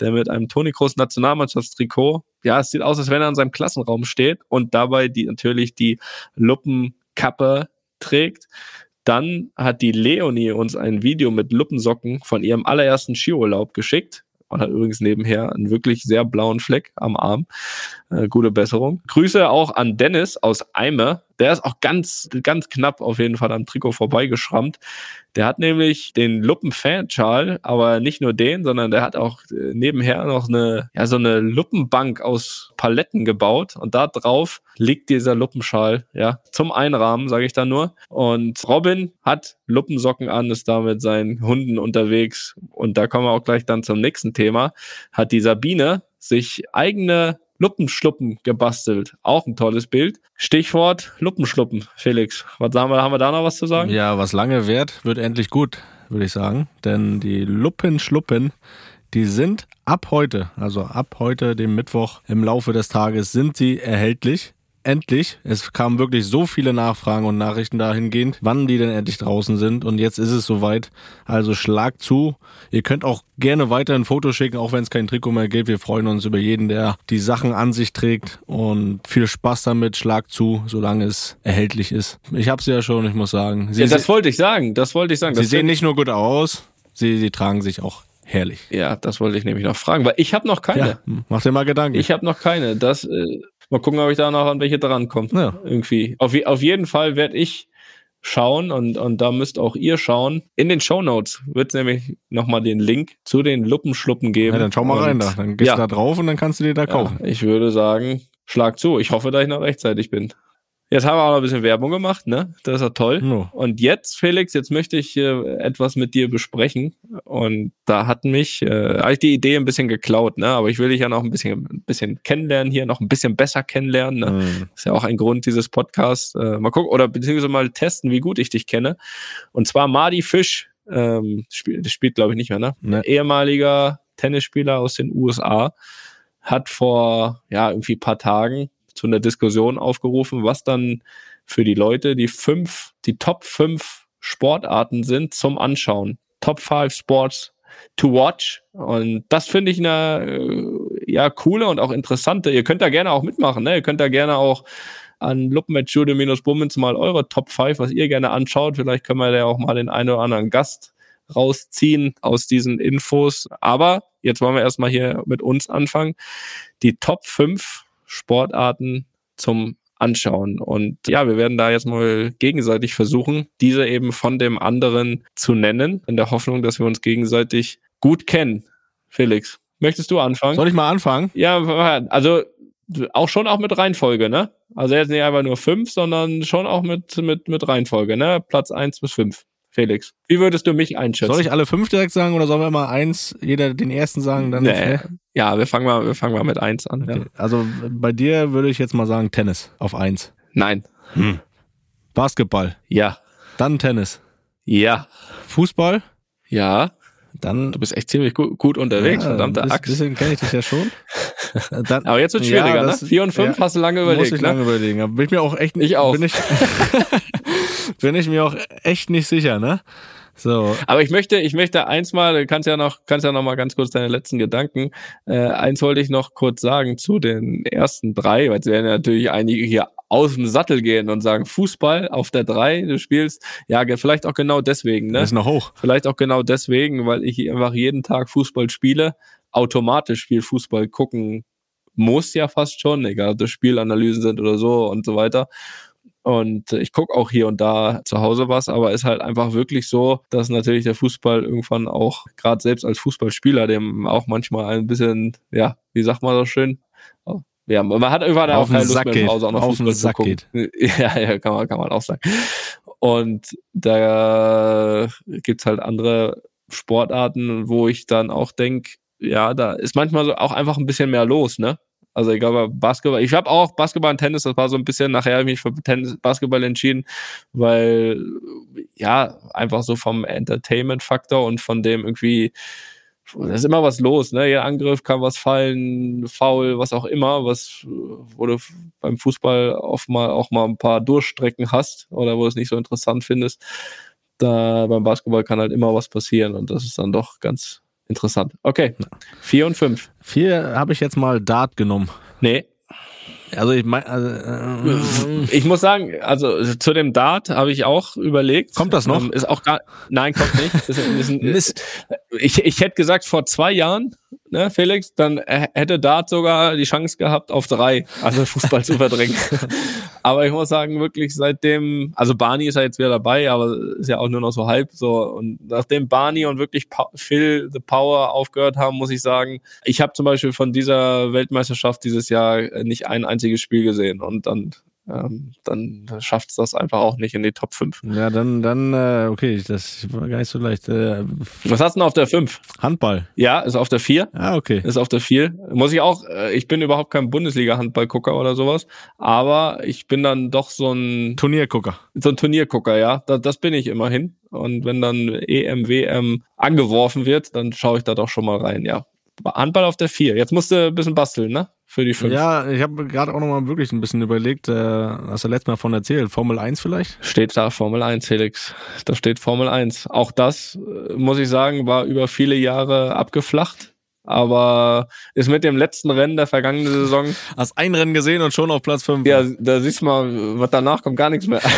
der mit einem Toni Kroos Nationalmannschaftstrikot, ja, es sieht aus, als wenn er in seinem Klassenraum steht und dabei die natürlich die Luppenkappe trägt. Dann hat die Leonie uns ein Video mit Luppensocken von ihrem allerersten Skiurlaub geschickt und hat übrigens nebenher einen wirklich sehr blauen Fleck am Arm. Äh, gute Besserung. Grüße auch an Dennis aus Eime. Der ist auch ganz, ganz knapp auf jeden Fall am Trikot vorbeigeschrammt. Der hat nämlich den Luppen-Fan-Schal, aber nicht nur den, sondern der hat auch äh, nebenher noch eine, ja, so eine Luppenbank aus Paletten gebaut und da drauf liegt dieser Luppenschal, ja, zum Einrahmen, sage ich da nur. Und Robin hat Luppensocken an, ist da mit seinen Hunden unterwegs und da kommen wir auch gleich dann zum nächsten Thema. Hat die Sabine sich eigene Luppenschluppen gebastelt. Auch ein tolles Bild. Stichwort Luppenschluppen, Felix. Was haben wir, haben wir da noch was zu sagen? Ja, was lange währt, wird endlich gut, würde ich sagen. Denn die Luppenschluppen, die sind ab heute, also ab heute, dem Mittwoch im Laufe des Tages, sind sie erhältlich. Endlich. Es kamen wirklich so viele Nachfragen und Nachrichten dahingehend, wann die denn endlich draußen sind. Und jetzt ist es soweit. Also schlag zu. Ihr könnt auch gerne weiter ein Foto schicken, auch wenn es kein Trikot mehr gibt. Wir freuen uns über jeden, der die Sachen an sich trägt. Und viel Spaß damit. Schlag zu, solange es erhältlich ist. Ich habe sie ja schon, ich muss sagen. Sie Ja, das wollte ich sagen. Das wollte ich sagen. Sie Das sehen nicht nur gut aus, sie, sie tragen sich auch herrlich. Ja, das wollte ich nämlich noch fragen, weil ich habe noch keine. Ja, mach dir mal Gedanken. Ich habe noch keine. Das, äh, mal gucken, ob ich da noch an welche drankomme. Ja. Irgendwie. Auf, auf jeden Fall werde ich schauen und, und da müsst auch ihr schauen. In den Shownotes wird es nämlich nochmal den Link zu den Luppenschluppen geben. Ja, dann schau mal Und rein da. Dann gehst ja, du da drauf und dann kannst du dir da kaufen. ja, ich würde sagen, schlag zu. Ich hoffe, dass ich noch rechtzeitig bin. Jetzt haben wir auch noch ein bisschen Werbung gemacht, ne? Das ist ja toll. Ja. Und jetzt, Felix, jetzt möchte ich äh, etwas mit dir besprechen. Und da hat mich äh, eigentlich die Idee ein bisschen geklaut, ne? Aber ich will dich ja noch ein bisschen, ein bisschen kennenlernen hier, noch ein bisschen besser kennenlernen. Ne? Mhm. Ist ja auch ein Grund dieses Podcasts. Äh, mal gucken, oder beziehungsweise mal testen, wie gut ich dich kenne. Und zwar Mardi Fisch, ähm, spielt, spielt glaube ich nicht mehr, ne? Ne. Ehemaliger Tennisspieler aus den USA, hat vor, ja, irgendwie paar Tagen zu einer Diskussion aufgerufen, was dann für die Leute die fünf, die Top fünf Sportarten sind zum Anschauen. Top five Sports to watch. Und das finde ich eine äh, ja coole und auch interessante. Ihr könnt da gerne auch mitmachen, ne? Ihr könnt da gerne auch an Luppen-Jude-Bummens mal eure Top 5, was ihr gerne anschaut. Vielleicht können wir da auch mal den einen oder anderen Gast rausziehen aus diesen Infos. Aber jetzt wollen wir erstmal hier mit uns anfangen. Die Top 5 Sportarten zum Anschauen. Und ja, wir werden da jetzt mal gegenseitig versuchen, diese eben von dem anderen zu nennen, in der Hoffnung, dass wir uns gegenseitig gut kennen. Felix, möchtest du anfangen? Soll ich mal anfangen? Ja, also auch schon auch mit Reihenfolge, ne? Also jetzt nicht einfach nur fünf, sondern schon auch mit, mit, mit Reihenfolge, ne? Platz eins bis fünf. Felix, wie würdest du mich einschätzen? Soll ich alle fünf direkt sagen oder sollen wir mal eins, jeder den ersten sagen? Dann Nee. Ja, wir fangen mal, wir fangen mal mit eins an. Okay. Ja. Also bei dir würde ich jetzt mal sagen Tennis auf eins. Nein. Basketball, Ja. dann Tennis. Ja. Fußball, Ja. dann Du bist echt ziemlich gut, gut unterwegs, Ja, verdammte Axt. Bisschen kenne ich dich ja schon. Dann, Aber jetzt wird schwieriger, Ja, das- ne? Vier und fünf ja, hast du lange muss überlegt, ich ne? lange überlegen. Bin ich mir auch echt Ich auch. Bin ich, bin ich mir auch echt nicht sicher, ne? So. Aber ich möchte, ich möchte eins mal, du kannst ja noch, kannst ja noch mal ganz kurz deine letzten Gedanken. Äh, eins wollte ich noch kurz sagen zu den ersten drei, weil es werden ja natürlich einige hier aus dem Sattel gehen und sagen, Fußball auf der drei, du spielst, ja, vielleicht auch genau deswegen, ne? Das ist noch hoch. Vielleicht auch genau deswegen, weil ich einfach jeden Tag Fußball spiele, automatisch viel Fußball gucken muss ja fast schon, egal ob das Spielanalysen sind oder so und so weiter. Und ich gucke auch hier und da zu Hause was, aber ist halt einfach wirklich so, dass natürlich der Fußball irgendwann auch, gerade selbst als Fußballspieler, dem auch manchmal ein bisschen, ja, wie sagt man das schön? Ja, man hat irgendwann Auf auch keine Lust Sack mehr zu geht. Hause auch noch Auf Fußball zu Sack gucken. Ja, ja, kann man, kann man auch sagen. Und da gibt's halt andere Sportarten, wo ich dann auch denk, ja, da ist manchmal so auch einfach ein bisschen mehr los, ne? Also ich glaube, Basketball, ich habe auch Basketball und Tennis, das war so ein bisschen, nachher habe ich mich für Tennis, Basketball entschieden, weil ja, einfach so vom Entertainment-Faktor und von dem irgendwie, da ist immer was los, ne? Jeder Angriff kann was fallen, faul, was auch immer, was, wo du beim Fußball oft mal auch mal ein paar Durchstrecken hast oder wo du es nicht so interessant findest. Da beim Basketball kann halt immer was passieren und das ist dann doch ganz interessant. Okay. Vier und fünf. Vier habe ich jetzt mal Dart genommen. Nee. Also ich meine, also, äh, Ich muss sagen, also zu dem Dart habe ich auch überlegt. Kommt das noch? Ähm, ist auch gar, nein, kommt nicht. Ist, ist ein, Mist. ich, ich hätte gesagt, vor zwei Jahren, ne, Felix, dann hätte Dart sogar die Chance gehabt, auf drei, also Fußball zu verdrängen. aber ich muss sagen, wirklich seitdem, also Barney ist ja jetzt wieder dabei, aber ist ja auch nur noch so halb so. Und nachdem Barney und wirklich Phil the Power aufgehört haben, muss ich sagen, ich habe zum Beispiel von dieser Weltmeisterschaft dieses Jahr nicht ein einziges Spiel gesehen. Und dann, ähm, dann schafft es das einfach auch nicht in die Top 5. ja, dann, dann, äh, okay, das war gar nicht so leicht. Äh, Was hast du denn auf der 5? Handball. Ja, ist auf der 4. Ah, okay. ist auf der 4. Muss ich auch, äh, ich bin überhaupt kein Bundesliga-Handballgucker oder sowas, aber ich bin dann doch so ein, Turniergucker. so ein Turniergucker, ja. Das, das bin ich immerhin. Und wenn dann EM, WM angeworfen wird, dann schaue ich da doch schon mal rein, ja. Handball auf der 4. Jetzt musst du ein bisschen basteln, ne? Für die 5. Ja, ich habe gerade auch noch mal wirklich ein bisschen überlegt, äh, hast du letztes Mal von erzählt, Formel 1 vielleicht? Steht da Formel 1, Felix. Da steht Formel 1. Auch das, äh, muss ich sagen, war über viele Jahre abgeflacht. aber ist mit dem letzten Rennen der vergangenen Saison, Hast ein Rennen gesehen und schon auf Platz 5. ja, da siehst du mal, was danach kommt, gar nichts mehr.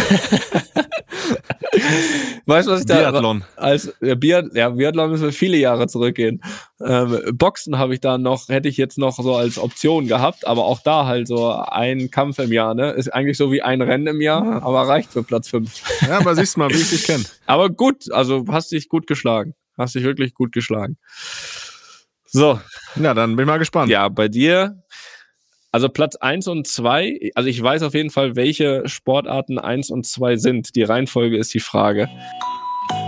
weißt du, was ich da Biathlon. als ja, Biat, ja, Biathlon müssen wir viele Jahre zurückgehen. Ähm, Boxen habe ich da noch, hätte ich jetzt noch so als Option gehabt, aber auch da halt so ein Kampf im Jahr, ne? Ist eigentlich so wie ein Rennen im Jahr, aber reicht für Platz fünf. Ja, aber siehst du mal, wie ich dich kenne. Aber gut, also hast dich gut geschlagen. Hast dich wirklich gut geschlagen. So, Ja, dann bin ich mal gespannt. ja, bei dir, also Platz eins und zwei. also ich weiß auf jeden Fall, welche Sportarten eins und zwei sind. Die Reihenfolge ist die Frage.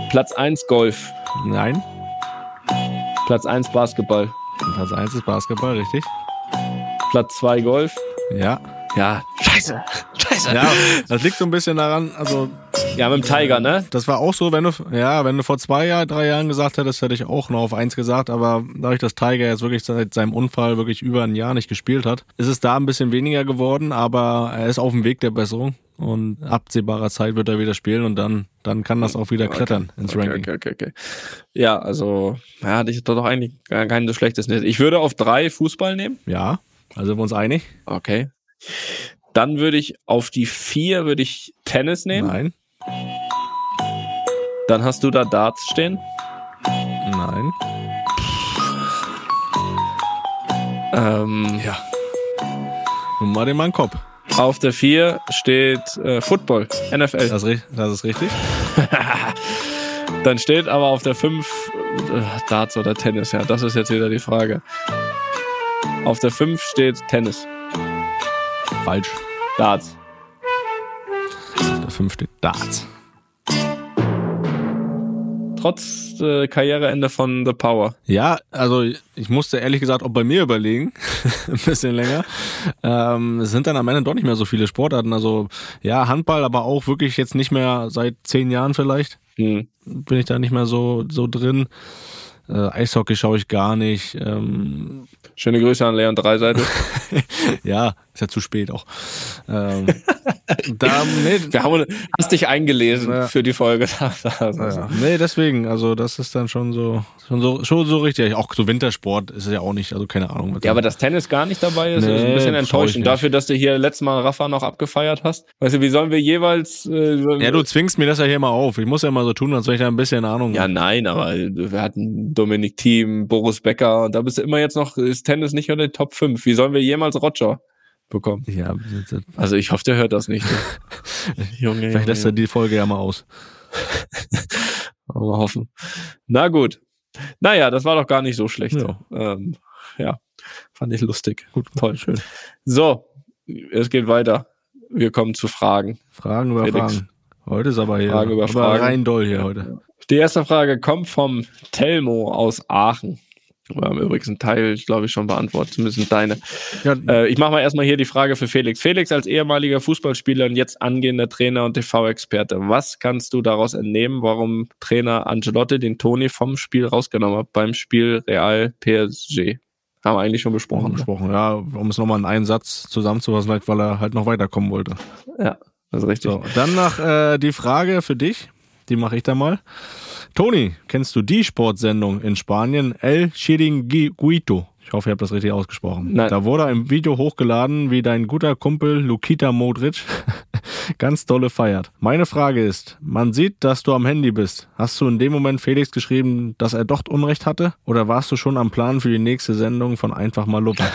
Platz eins Golf, Nein. Platz eins Basketball, Platz 1 ist Basketball, richtig? Platz zwei Golf. Ja. Ja, scheiße, scheiße. Ja, das liegt so ein bisschen daran, also Ja, mit dem Tiger, ne? das war auch so, wenn du, ja, wenn du vor zwei Jahren, drei Jahren gesagt hättest, hätte ich auch noch auf eins gesagt, aber dadurch, dass Tiger jetzt wirklich seit seinem Unfall wirklich über ein Jahr nicht gespielt hat, ist es da ein bisschen weniger geworden, aber er ist auf dem Weg der Besserung und absehbarer Zeit wird er wieder spielen und dann, dann kann das auch wieder klettern ins Okay, Ranking. okay, okay, okay. Ja, also, ja, hatte ich doch eigentlich gar kein so schlechtes Netz. Ich würde auf drei Fußball nehmen. Ja, also sind wir uns einig? Okay. Dann würde ich auf die vier würde ich Tennis nehmen. Nein, Dann hast du da Darts stehen. nein. Ähm, Ja. Nun mal den Mann Kopf. auf der vier steht äh, Football, NFL. Das, das ist richtig. Dann steht aber auf der fünf äh, Darts oder Tennis. Ja, das ist jetzt wieder die Frage. Auf der fünf steht Tennis. Falsch. Darts. Auf der 5 steht Darts. Trotz äh, Karriereende von The Power. Ja, also ich musste ehrlich gesagt auch bei mir überlegen, ein bisschen länger. Ähm, es sind dann am Ende doch nicht mehr so viele Sportarten. Also ja, Handball, aber auch wirklich jetzt nicht mehr seit zehn Jahren vielleicht. Hm. Bin ich da nicht mehr so, so drin. Äh, Eishockey schaue ich gar nicht. Ähm, Schöne Grüße an Leon Dreiseite. ja, ist ja zu spät auch. Ähm, da, nee, Wir haben, hast dich eingelesen Ja. für die Folge. Ja, nee, deswegen, also das ist dann schon so, schon so, schon so richtig. Auch so Wintersport ist es ja auch nicht, also keine Ahnung. Ja, aber dass Tennis gar nicht dabei ist, ist ein Nee, bisschen enttäuschend. Dafür, dass du hier letztes Mal Rafa noch abgefeiert hast. Weißt du, wie sollen wir jeweils. Äh, ja, du zwingst mir das ja hier mal auf. Ich muss ja mal so tun, als wenn ich da ein bisschen Ahnung Ja, nein, aber wir hatten Dominik Thiem, Boris Becker und da bist du immer jetzt noch, ist Tennis nicht unter den Top 5. Wie sollen wir jemals Roger bekommen? Ja, Also ich hoffe, der hört das nicht. Junge, vielleicht lässt er die Folge ja mal aus. Mal hoffen. Na gut. Naja, das war doch gar nicht so schlecht. Ja. Ähm, ja, fand ich lustig. Gut, toll, schön. So, es geht weiter. Wir kommen zu Fragen. Fragen über Felix. Fragen. Heute ist aber hier Fragen über Fragen. rein doll hier heute. Die erste Frage kommt vom Telmo aus Aachen. Wir haben übrigens einen Teil, glaube ich, schon beantwortet, zumindest deine. Ja, Äh, ich mache mal erstmal hier die Frage für Felix. Felix als ehemaliger Fußballspieler und jetzt angehender Trainer und TV-Experte. Was kannst du daraus entnehmen, warum Trainer Ancelotti den Toni vom Spiel rausgenommen hat beim Spiel Real PSG? Haben wir eigentlich schon besprochen. besprochen. Ja, um es nochmal in einen Satz zusammenzufassen, weil er halt noch weiterkommen wollte. Ja, das ist richtig. So, dann nach äh, die Frage für dich, die mache ich da mal. Toni, kennst du die Sportsendung in Spanien El Chiringuito? Ich hoffe, ihr habt das richtig ausgesprochen. Nein. Da wurde ein Video hochgeladen, wie dein guter Kumpel Lukita Modric ganz tolle feiert. Meine Frage ist, man sieht, dass du am Handy bist. Hast du in dem Moment Felix geschrieben, dass er doch Unrecht hatte? Oder warst du schon am Plan für die nächste Sendung von Einfach mal Luppen?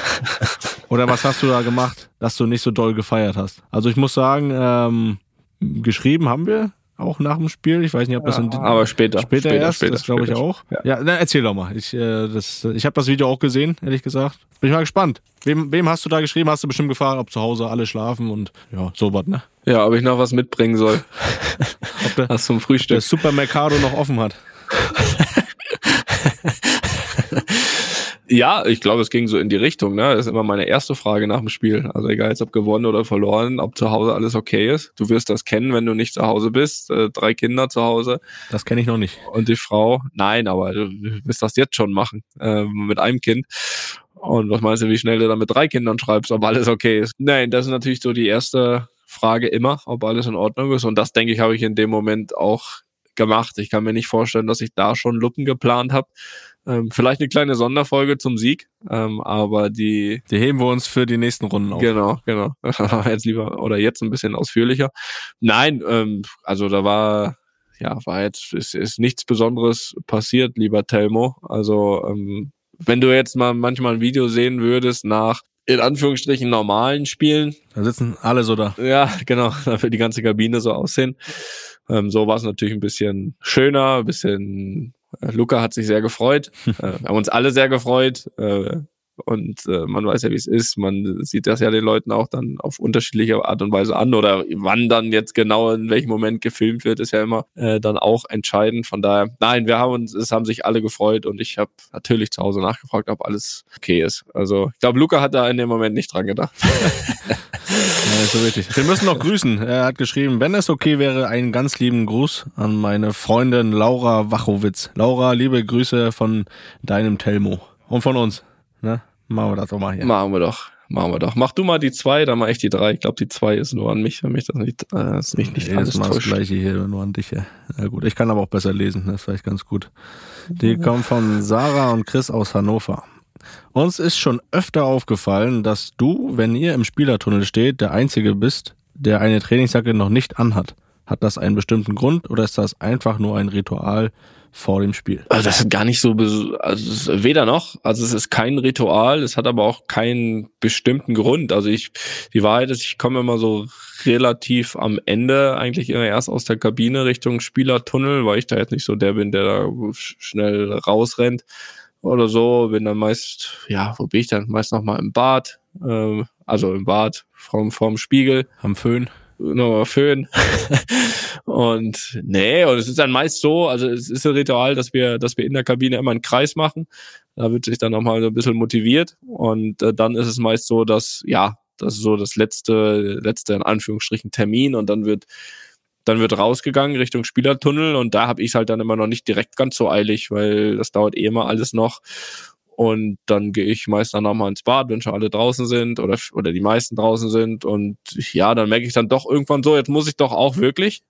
Oder was hast du da gemacht, dass du nicht so doll gefeiert hast? Also ich muss sagen, ähm, geschrieben haben wir auch nach dem Spiel. Ich weiß nicht, ob das in, Aber später. später, erst, das glaube ich später. auch. Ja. Ja, na, erzähl doch mal. Ich, äh, das, ich habe das Video auch gesehen, ehrlich gesagt. Bin ich mal gespannt. Wem, wem hast du da geschrieben? Hast du bestimmt gefragt, ob zu Hause alle schlafen und ja, so was, ne? Ja, ob ich noch was mitbringen soll. Ob der, Was zum der Frühstück. Supermercado noch offen hat. Ja, ich glaube, es ging so in die Richtung. Ne? Das ist immer meine erste Frage nach dem Spiel. Also egal, jetzt ob gewonnen oder verloren, ob zu Hause alles okay ist. Du wirst das kennen, wenn du nicht zu Hause bist. Äh, drei Kinder zu Hause Das kenne ich noch nicht. und die Frau. Nein, aber du wirst das jetzt schon machen äh, mit einem Kind. Und was meinst du, wie schnell du dann mit drei Kindern schreibst, ob alles okay ist? Nein, das ist natürlich so die erste Frage immer, ob alles in Ordnung ist. Und das, denke ich, habe ich in dem Moment auch gemacht. Ich kann mir nicht vorstellen, dass ich da schon Luppen geplant habe. Ähm, vielleicht eine kleine Sonderfolge zum Sieg, ähm, aber die Die heben wir uns für die nächsten Runden auf. Genau, genau. jetzt lieber oder jetzt ein bisschen ausführlicher. Nein, ähm, also da war ja war jetzt ist, ist nichts Besonderes passiert, lieber Telmo. Also ähm, wenn du jetzt mal manchmal ein Video sehen würdest nach in Anführungsstrichen normalen Spielen, Da sitzen alle so da. ja, genau, da wird die ganze Kabine so aussehen. Ähm, so war es natürlich ein bisschen schöner, ein bisschen. Äh, Luca hat sich sehr gefreut. äh, wir haben uns alle sehr gefreut. Äh, und äh, man weiß ja, wie es ist. Man sieht das ja den Leuten auch dann auf unterschiedliche Art und Weise an. Oder wann dann jetzt genau in welchem Moment gefilmt wird, ist ja immer äh, dann auch entscheidend. Von daher, nein, wir haben uns, es haben sich alle gefreut und ich habe natürlich zu Hause nachgefragt, ob alles okay ist. Also ich glaube, Luca hat da in dem Moment nicht dran gedacht. Ja, so richtig. Wir müssen noch grüßen. Er hat geschrieben, wenn es okay wäre, einen ganz lieben Gruß an meine Freundin Laura Wachowitz. Laura, liebe Grüße von deinem Telmo. Und von uns. Ne? Machen wir das doch mal hier. Machen wir doch. Machen wir doch. Mach du mal die zwei, dann mach ich die drei. Ich glaube, die zwei ist nur an mich, wenn mich das nicht, äh, das mich nicht alles Jedes Mal das täuscht. gleiche hier, nur an dich. Ja. ja gut, ich kann aber auch besser lesen, das ist vielleicht ganz gut. Die kommen von Sarah und Chris aus Hannover. Uns ist schon öfter aufgefallen, dass du, wenn ihr im Spielertunnel steht, der Einzige bist, der eine Trainingsjacke noch nicht anhat. Hat das einen bestimmten Grund oder ist das einfach nur ein Ritual vor dem Spiel? Also das ist gar nicht so, also weder noch, also es ist kein Ritual, es hat aber auch keinen bestimmten Grund. Also ich, die Wahrheit ist, ich komme immer so relativ am Ende eigentlich immer erst aus der Kabine Richtung Spielertunnel, weil ich da jetzt nicht so der bin, der da sch- schnell rausrennt oder so. Bin dann meist, ja, wo bin ich dann? Meist noch mal im Bad, ähm, also im Bad vorm, vorm Spiegel Am Föhn? Nochmal föhnen. und nee, und es ist dann meist so, also es ist ein Ritual, dass wir, dass wir in der Kabine immer einen Kreis machen. Da wird sich dann nochmal so ein bisschen motiviert. Und äh, dann ist es meist so, dass, ja, das ist so das letzte, letzte in Anführungsstrichen Termin und dann wird dann wird rausgegangen Richtung Spielertunnel und da habe ich halt dann immer noch nicht direkt ganz so eilig, weil das dauert eh immer alles noch. Und dann gehe ich meist dann nochmal ins Bad, wenn schon alle draußen sind oder, oder die meisten draußen sind. Und ja, dann merke ich dann doch irgendwann so, jetzt muss ich doch auch wirklich.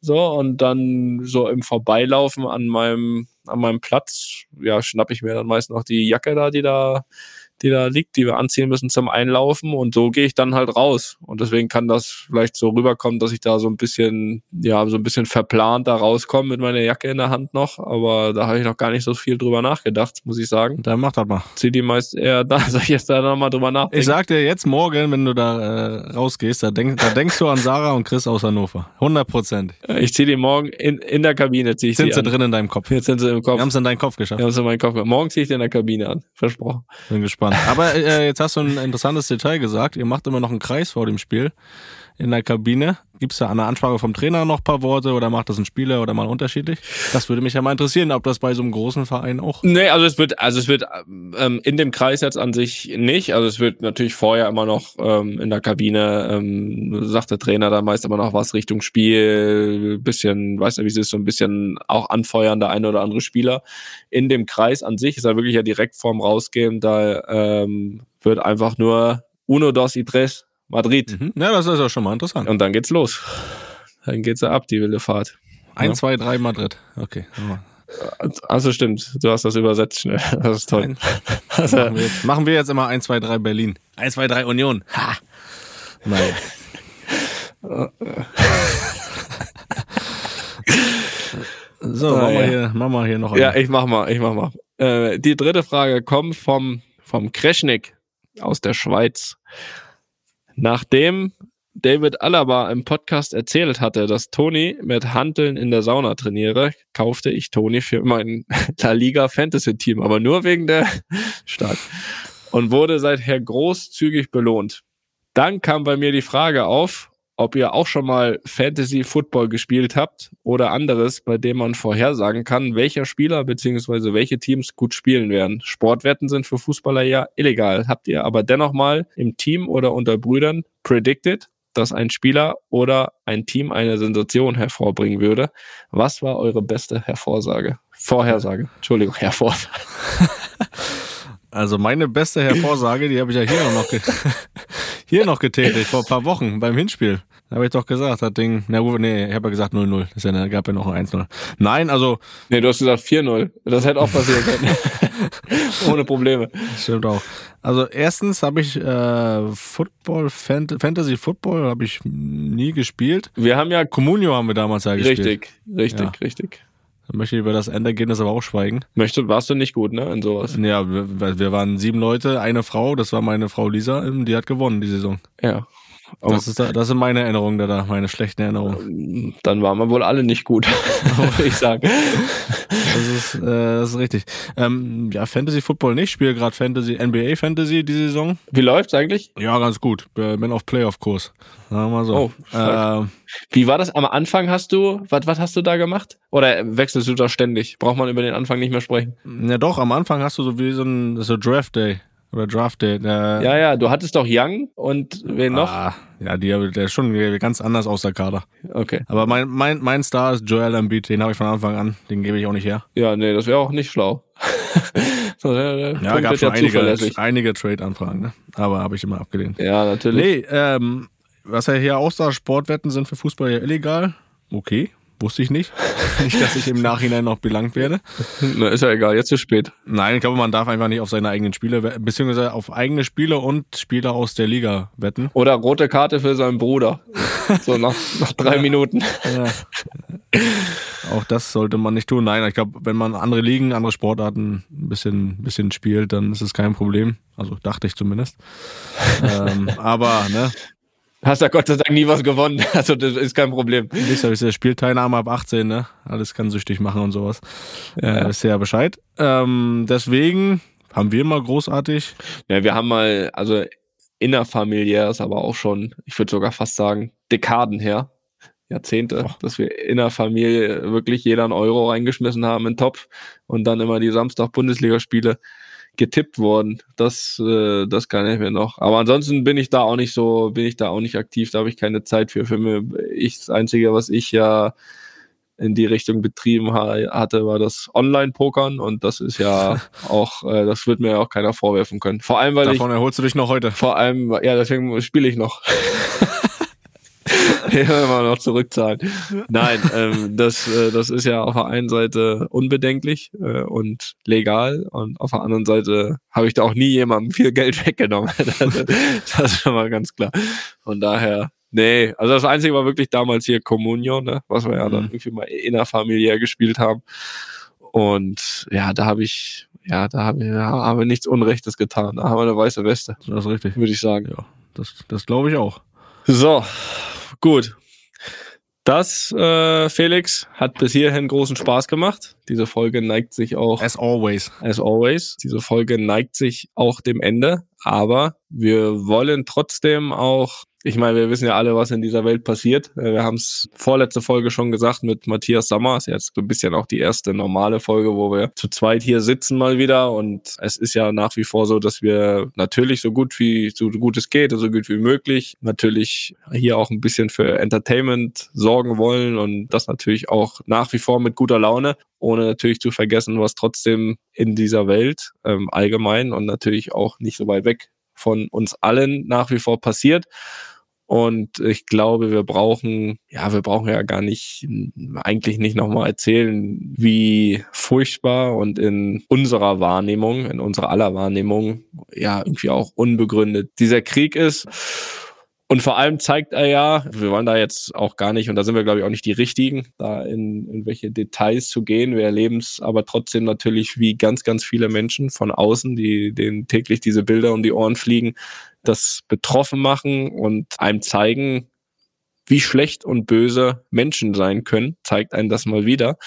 So, und dann so im Vorbeilaufen an meinem, an meinem Platz, ja, schnapp ich mir dann meist noch die Jacke da, die da, die da liegt, die wir anziehen müssen zum Einlaufen. Und so gehe ich dann halt raus. Und deswegen kann das vielleicht so rüberkommen, dass ich da so ein bisschen, ja, so ein bisschen verplant da rauskomme mit meiner Jacke in der Hand noch. Aber da habe ich noch gar nicht so viel drüber nachgedacht, muss ich sagen. Dann mach das mal. Zieh die meist eher da, soll ich jetzt da nochmal drüber nachdenken? Ich sag dir jetzt morgen, wenn du da äh, rausgehst, da, denk, da denkst du an Sarah und Chris aus Hannover. 100 Prozent. ich zieh die morgen in, in der Kabine, zieh ich Sind sie an. drin in deinem Kopf? Jetzt sind sie im Kopf. Wir haben es in deinen Kopf geschafft. Wir haben sie in meinen Kopf. Morgen zieh ich die in der Kabine an. Versprochen. Bin gespannt. Aber äh, jetzt hast du ein interessantes Detail gesagt. Ihr macht immer noch einen Kreis vor dem Spiel in der Kabine. Gibt's da an der Ansprache vom Trainer noch ein paar Worte oder macht das ein Spieler oder mal unterschiedlich? Das würde mich ja mal interessieren, ob das bei so einem großen Verein auch. Nee, also es wird, also es wird ähm, in dem Kreis jetzt an sich nicht. Also es wird natürlich vorher immer noch ähm, in der Kabine, ähm, sagt der Trainer da meist immer noch was Richtung Spiel, bisschen, weißt du, wie es ist, so ein bisschen auch anfeuern, der eine oder andere Spieler. In dem Kreis an sich ist er wirklich ja direkt vorm Rausgehen, da ähm, wird einfach nur Uno, dos y tres, Madrid. Mhm. Ja, das ist ja schon mal interessant. Und dann geht's los. Dann geht's ja ab, die wilde Fahrt. Eins, zwei, drei Madrid. Okay. Also stimmt, du hast das übersetzt schnell. Das ist toll. Ein- Also, Machen wir, jetzt, machen wir jetzt immer 1, 2, 3 Berlin. 1, 2, 3 Union. Ha! Nein. So, Ah, machen wir, ja. hier, machen wir hier noch ja, eine. ich mach mal, ich mach mal. Äh, die dritte Frage kommt vom, vom Kreschnik aus der Schweiz. Nachdem David Alaba im Podcast erzählt hatte, dass Toni mit Hanteln in der Sauna trainiere, kaufte ich Toni für mein La Liga Fantasy Team, aber nur wegen der Stark. Und wurde seither großzügig belohnt. Dann kam bei mir die Frage auf, ob ihr auch schon mal Fantasy Football gespielt habt oder anderes, bei dem man vorhersagen kann, welcher Spieler bzw. welche Teams gut spielen werden. Sportwetten sind für Fußballer ja illegal. Habt ihr aber dennoch mal im Team oder unter Brüdern predicted, dass ein Spieler oder ein Team eine Sensation hervorbringen würde? Was war eure beste Hervorsage? Vorhersage. Entschuldigung, Hervorsage. Also meine beste Hervorsage, die habe ich ja hier auch noch, hier noch getätigt, vor ein paar Wochen beim Hinspiel. Da habe ich doch gesagt, das Ding, na gut, nee, ich habe ja gesagt 0-0. Das ist ja, gab ja noch ein 1-0. Nein, also, Nee, du hast gesagt 4-0. Das hätte auch passieren können. Ohne Probleme. stimmt auch. Also erstens habe ich äh, Football, Fant Fantasy Football habe ich nie gespielt. Wir haben ja Comunio haben wir damals ja gespielt. richtig, richtig, Ja. richtig. Da möchte ich über das Endergebnis aber auch schweigen. Möchte, warst du nicht gut, ne? In sowas. Ja, wir, wir waren sieben Leute, eine Frau, das war meine Frau Lisa, ähm, die hat gewonnen die Saison. Ja. Oh, Das, ist, da- das sind meine Erinnerungen da, da, meine schlechten Erinnerungen. dann waren wir wohl alle nicht gut, würde ich sagen. Das ist, äh, das ist richtig. Ähm, ja, Fantasy Football nicht, spiele gerade Fantasy, NBA Fantasy die Saison. Wie läuft's eigentlich? Ja, ganz gut. Äh, Bin auf Playoff-Kurs. Sagen wir mal so. Oh, ähm, Wie war das am Anfang? Hast du, was, was hast du da gemacht? Oder wechselst du da ständig? Braucht man über den Anfang nicht mehr sprechen? ja doch, am Anfang hast du so wie so ein so Draft Day oder Draft Day. Der, Ja, ja, du hattest doch Young und wen noch? Ah, ja, die, der ist schon ganz anders aus der Kader. Okay. Aber mein, mein, mein Star ist Joel Embiid, den habe ich von Anfang an. Den gebe ich auch nicht her. Ja, nee, das wäre auch nicht schlau. ja, Ja, gab schon einige, zuverlässig. einige Trade-Anfragen, ne? aber habe ich immer abgelehnt. Ja, natürlich. Nee, ähm, was ja hier aussah, Sportwetten sind für Fußball ja illegal. Okay, wusste ich nicht. nicht, dass ich im Nachhinein noch belangt werde. Na, ist ja egal, jetzt zu spät. Nein, ich glaube, man darf einfach nicht auf seine eigenen Spiele, we- beziehungsweise auf eigene Spiele und Spieler aus der Liga wetten. Oder rote Karte für seinen Bruder. So nach, nach drei Minuten. Ja. Auch das sollte man nicht tun. Nein, ich glaube, wenn man andere Ligen, andere Sportarten ein bisschen, bisschen spielt, dann ist es kein Problem. Also dachte ich zumindest. ähm, aber, ne, Hast ja Gott sei Dank nie was gewonnen. Also das ist kein Problem. ihr, wisst ihr, Spielteilnahme ab 18, ne? Alles kann süchtig machen und sowas. Ja. Äh, ihr ja Bescheid. Ähm, deswegen haben wir mal großartig. Ja, wir haben mal, also innerfamiliär ist aber auch schon, ich würde sogar fast sagen, Dekaden her, Jahrzehnte, dass wir in der Familie wirklich jeder einen Euro reingeschmissen haben in den Topf und dann immer die Samstag-Bundesligaspiele getippt wurden. Das, äh, das kann ich mir noch. Aber ansonsten bin ich da auch nicht so, bin ich da auch nicht aktiv, da habe ich keine Zeit für. Für mich, ich, das Einzige, was ich ja in die Richtung betrieben ha hatte, war das Online-Pokern und das ist ja auch, äh, das wird mir ja auch keiner vorwerfen können. Vor allem, weil ich Davon erholst du dich noch heute. vor allem, ja, deswegen spiele ich noch. immer noch zurückzahlen. Nein, ähm, das, äh, das ist ja auf der einen Seite unbedenklich äh, und legal und auf der anderen Seite habe ich da auch nie jemandem viel Geld weggenommen. das, das ist schon mal ganz klar. Von daher, nee, also das Einzige war wirklich damals hier Communion, ne, was wir ja dann Mhm. irgendwie mal innerfamiliär gespielt haben. Und ja, da habe ich, ja, da habe ich, da haben wir nichts Unrechtes getan. Da haben wir eine weiße Weste, Das ist richtig. würde ich sagen. Ja, das, das glaube ich auch. So, gut. Das, äh, Felix, hat bis hierhin großen Spaß gemacht. Diese Folge neigt sich auch, As always. as always, diese Folge neigt sich auch dem Ende. Aber wir wollen trotzdem auch, ich meine, wir wissen ja alle, was in dieser Welt passiert. Äh, Wir haben es vorletzte Folge schon gesagt mit Matthias Sommer. Ist jetzt so ein bisschen auch die erste normale Folge, wo wir zu zweit hier sitzen mal wieder. Und es ist ja nach wie vor so, dass wir natürlich so gut wie so gut es geht, so gut wie möglich, natürlich hier auch ein bisschen für Entertainment sorgen wollen und das natürlich auch nach wie vor mit guter Laune ohne natürlich zu vergessen, was trotzdem in dieser Welt ähm, allgemein und natürlich auch nicht so weit weg von uns allen nach wie vor passiert. Und ich glaube, wir brauchen, ja, wir brauchen ja gar nicht, eigentlich nicht nochmal erzählen, wie furchtbar und in unserer Wahrnehmung, in unserer aller Wahrnehmung, ja, irgendwie auch unbegründet dieser Krieg ist. Und vor allem zeigt er ja, wir wollen da jetzt auch gar nicht, und da sind wir, glaube ich, auch nicht die Richtigen, da in, in welche Details zu gehen. Wir erleben es aber trotzdem natürlich wie ganz, ganz viele Menschen von außen, die denen täglich diese Bilder um die Ohren fliegen, das betroffen machen und einem zeigen, wie schlecht und böse Menschen sein können, zeigt einem das mal wieder.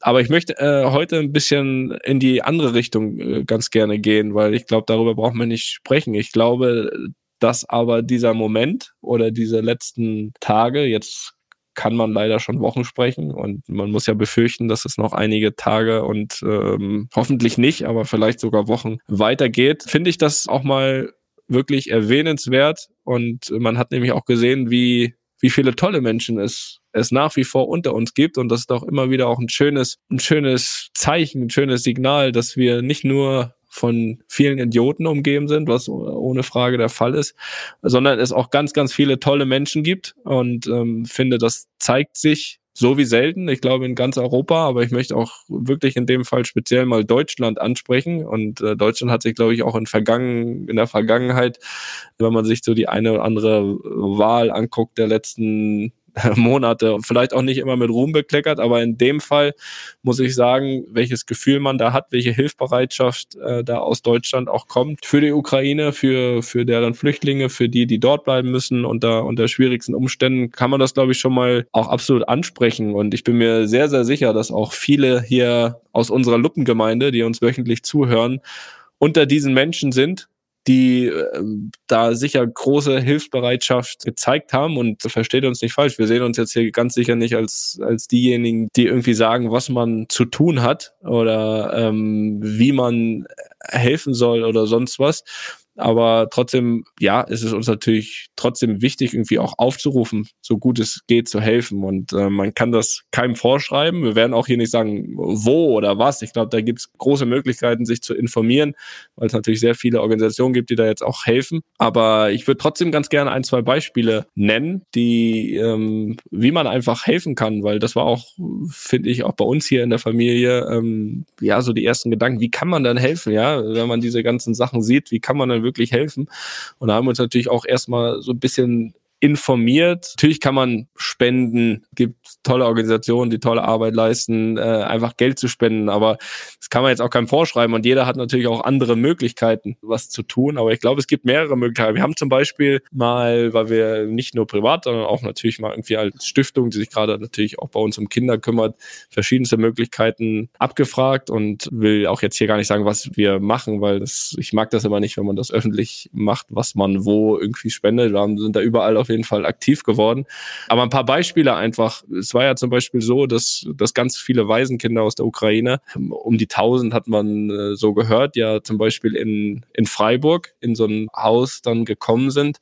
Aber ich möchte äh, heute ein bisschen in die andere Richtung äh, ganz gerne gehen, weil ich glaube, darüber braucht man nicht sprechen. Ich glaube, dass aber dieser Moment oder diese letzten Tage, jetzt kann man leider schon Wochen sprechen und man muss ja befürchten, dass es noch einige Tage und ähm, hoffentlich nicht, aber vielleicht sogar Wochen weitergeht, finde ich das auch mal wirklich erwähnenswert und man hat nämlich auch gesehen, wie wie viele tolle Menschen es es nach wie vor unter uns gibt und das ist doch immer wieder auch ein schönes ein schönes Zeichen, ein schönes Signal, dass wir nicht nur von vielen Idioten umgeben sind, was ohne Frage der Fall ist, sondern es auch ganz, ganz viele tolle Menschen gibt. Und ähm, finde, das zeigt sich so wie selten, ich glaube in ganz Europa, aber ich möchte auch wirklich in dem Fall speziell mal Deutschland ansprechen. Und äh, Deutschland hat sich, glaube ich, auch in, Vergangen, in der Vergangenheit, wenn man sich so die eine oder andere Wahl anguckt der letzten Monate, vielleicht auch nicht immer mit Ruhm bekleckert, aber in dem Fall muss ich sagen, welches Gefühl man da hat, welche Hilfsbereitschaft äh, da aus Deutschland auch kommt für die Ukraine, für, für deren Flüchtlinge, für die, die dort bleiben müssen unter, unter schwierigsten Umständen, kann man das, glaube ich, schon mal auch absolut ansprechen. Und ich bin mir sehr, sehr sicher, dass auch viele hier aus unserer Luppengemeinde, die uns wöchentlich zuhören, unter diesen Menschen sind, die äh, da sicher große Hilfsbereitschaft gezeigt haben und versteht uns nicht falsch. Wir sehen uns jetzt hier ganz sicher nicht als, als diejenigen, die irgendwie sagen, was man zu tun hat oder ähm, wie man helfen soll oder sonst was. Aber trotzdem, ja, ist es uns natürlich trotzdem wichtig, irgendwie auch aufzurufen, so gut es geht, zu helfen. Und äh, man kann das keinem vorschreiben. Wir werden auch hier nicht sagen, wo oder was. Ich glaube, da gibt es große Möglichkeiten, sich zu informieren, weil es natürlich sehr viele Organisationen gibt, die da jetzt auch helfen. Aber ich würde trotzdem ganz gerne ein, zwei Beispiele nennen, die, ähm, wie man einfach helfen kann, weil das war auch, finde ich, auch bei uns hier in der Familie, ähm, ja, so die ersten Gedanken, wie kann man dann helfen, ja, wenn man diese ganzen Sachen sieht, wie kann man dann wirklich helfen? Und da haben wir uns natürlich auch erstmal so ein bisschen informiert. Natürlich kann man spenden, gibt tolle Organisationen, die tolle Arbeit leisten, äh, einfach Geld zu spenden, aber das kann man jetzt auch keinem vorschreiben und jeder hat natürlich auch andere Möglichkeiten, was zu tun, aber ich glaube, es gibt mehrere Möglichkeiten. Wir haben zum Beispiel mal, weil wir nicht nur privat, sondern auch natürlich mal irgendwie als Stiftung, die sich gerade natürlich auch bei uns um Kinder kümmert, verschiedenste Möglichkeiten abgefragt und will auch jetzt hier gar nicht sagen, was wir machen, weil das, ich mag das immer nicht, wenn man das öffentlich macht, was man wo irgendwie spendet. Wir haben, sind da überall auf jeden Fall aktiv geworden. Aber ein paar Beispiele einfach. Es war ja zum Beispiel so, dass, dass ganz viele Waisenkinder aus der Ukraine, um die 1000 hat man äh, so gehört, ja zum Beispiel in, in Freiburg in so ein Haus dann gekommen sind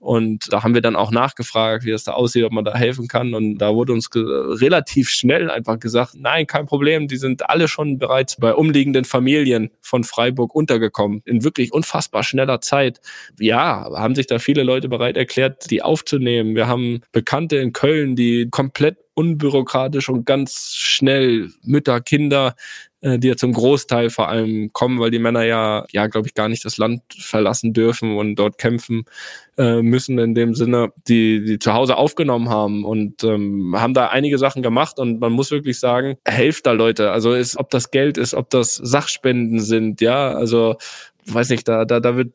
und da haben wir dann auch nachgefragt, wie das da aussieht, ob man da helfen kann. Und da wurde uns relativ schnell einfach gesagt, nein, kein Problem, die sind alle schon bereits bei umliegenden Familien von Freiburg untergekommen. In wirklich unfassbar schneller Zeit. Ja, haben sich da viele Leute bereit erklärt, die aufzunehmen. Wir haben Bekannte in Köln, die komplett unbürokratisch und ganz schnell Mütter, Kinder äh, die ja zum Großteil vor allem kommen, weil die Männer ja, ja, glaube ich, gar nicht das Land verlassen dürfen und dort kämpfen äh, müssen in dem Sinne, die, die zu Hause aufgenommen haben und ähm, haben da einige Sachen gemacht und man muss wirklich sagen, helft da Leute. Also ist, ob das Geld ist, ob das Sachspenden sind, ja, also weiß nicht, da, da, da wird,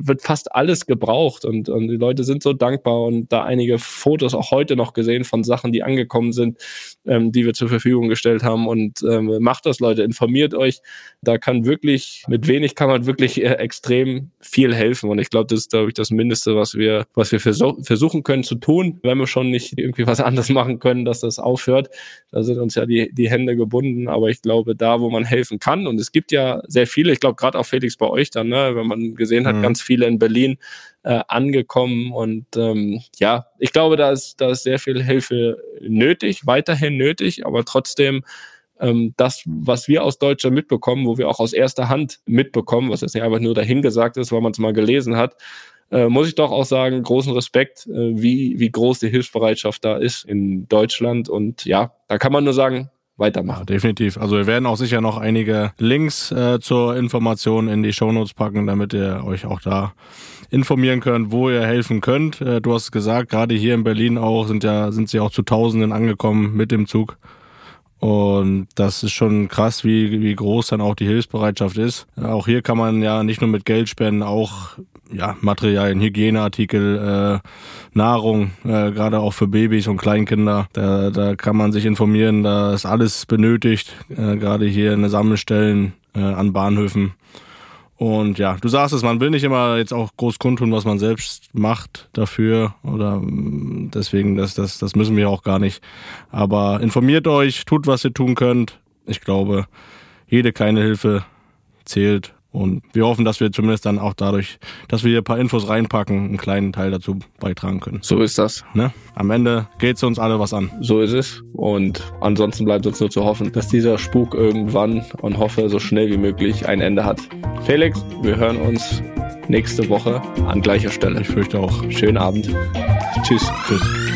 wird fast alles gebraucht und, und die Leute sind so dankbar und da einige Fotos auch heute noch gesehen von Sachen, die angekommen sind, ähm, die wir zur Verfügung gestellt haben und ähm, macht das, Leute, informiert euch. Da kann wirklich, mit wenig kann man wirklich äh, extrem viel helfen und ich glaube, das ist, glaube ich, das Mindeste, was wir, was wir versuch, versuchen können zu tun, wenn wir schon nicht irgendwie was anderes machen können, dass das aufhört. Da sind uns ja die, die Hände gebunden, aber ich glaube, da, wo man helfen kann und es gibt ja sehr viele, ich glaube, gerade auch Felix bei euch dann, ne, wenn man gesehen hat, mhm. ganz viele in Berlin äh, angekommen. Und ähm, ja, ich glaube, da ist, da ist sehr viel Hilfe nötig, weiterhin nötig, aber trotzdem ähm, das, was wir aus Deutschland mitbekommen, wo wir auch aus erster Hand mitbekommen, was jetzt nicht einfach nur dahingesagt ist, weil man es mal gelesen hat, äh, muss ich doch auch sagen, großen Respekt, äh, wie, wie groß die Hilfsbereitschaft da ist in Deutschland. Und ja, da kann man nur sagen, weitermachen. Ja, definitiv. Also wir werden auch sicher noch einige Links äh, zur Information in die Shownotes packen, damit ihr euch auch da informieren könnt, wo ihr helfen könnt. Äh, du hast gesagt, gerade hier in Berlin auch sind ja sind sie auch zu Tausenden angekommen mit dem Zug. Und das ist schon krass, wie, wie groß dann auch die Hilfsbereitschaft ist. Auch hier kann man ja nicht nur mit Geld spenden, auch ja, Materialien, Hygieneartikel, äh, Nahrung, äh, gerade auch für Babys und Kleinkinder. Da, da kann man sich informieren, da ist alles benötigt, äh, gerade hier in den Sammelstellen äh, an Bahnhöfen. Und ja, du sagst es, man will nicht immer jetzt auch groß kundtun, was man selbst macht dafür. Oder mm, deswegen, das, das, das müssen wir auch gar nicht. Aber informiert euch, tut, was ihr tun könnt. Ich glaube, jede kleine Hilfe zählt Und wir hoffen, dass wir zumindest dann auch dadurch, dass wir hier ein paar Infos reinpacken, einen kleinen Teil dazu beitragen können. So ist das. Ne? Am Ende geht's uns alle was an. So ist es. Und ansonsten bleibt uns nur zu hoffen, dass dieser Spuk irgendwann und hoffe so schnell wie möglich ein Ende hat. Felix, wir hören uns nächste Woche an gleicher Stelle. Ich fürchte auch. Schönen Abend. Tschüss. Tschüss.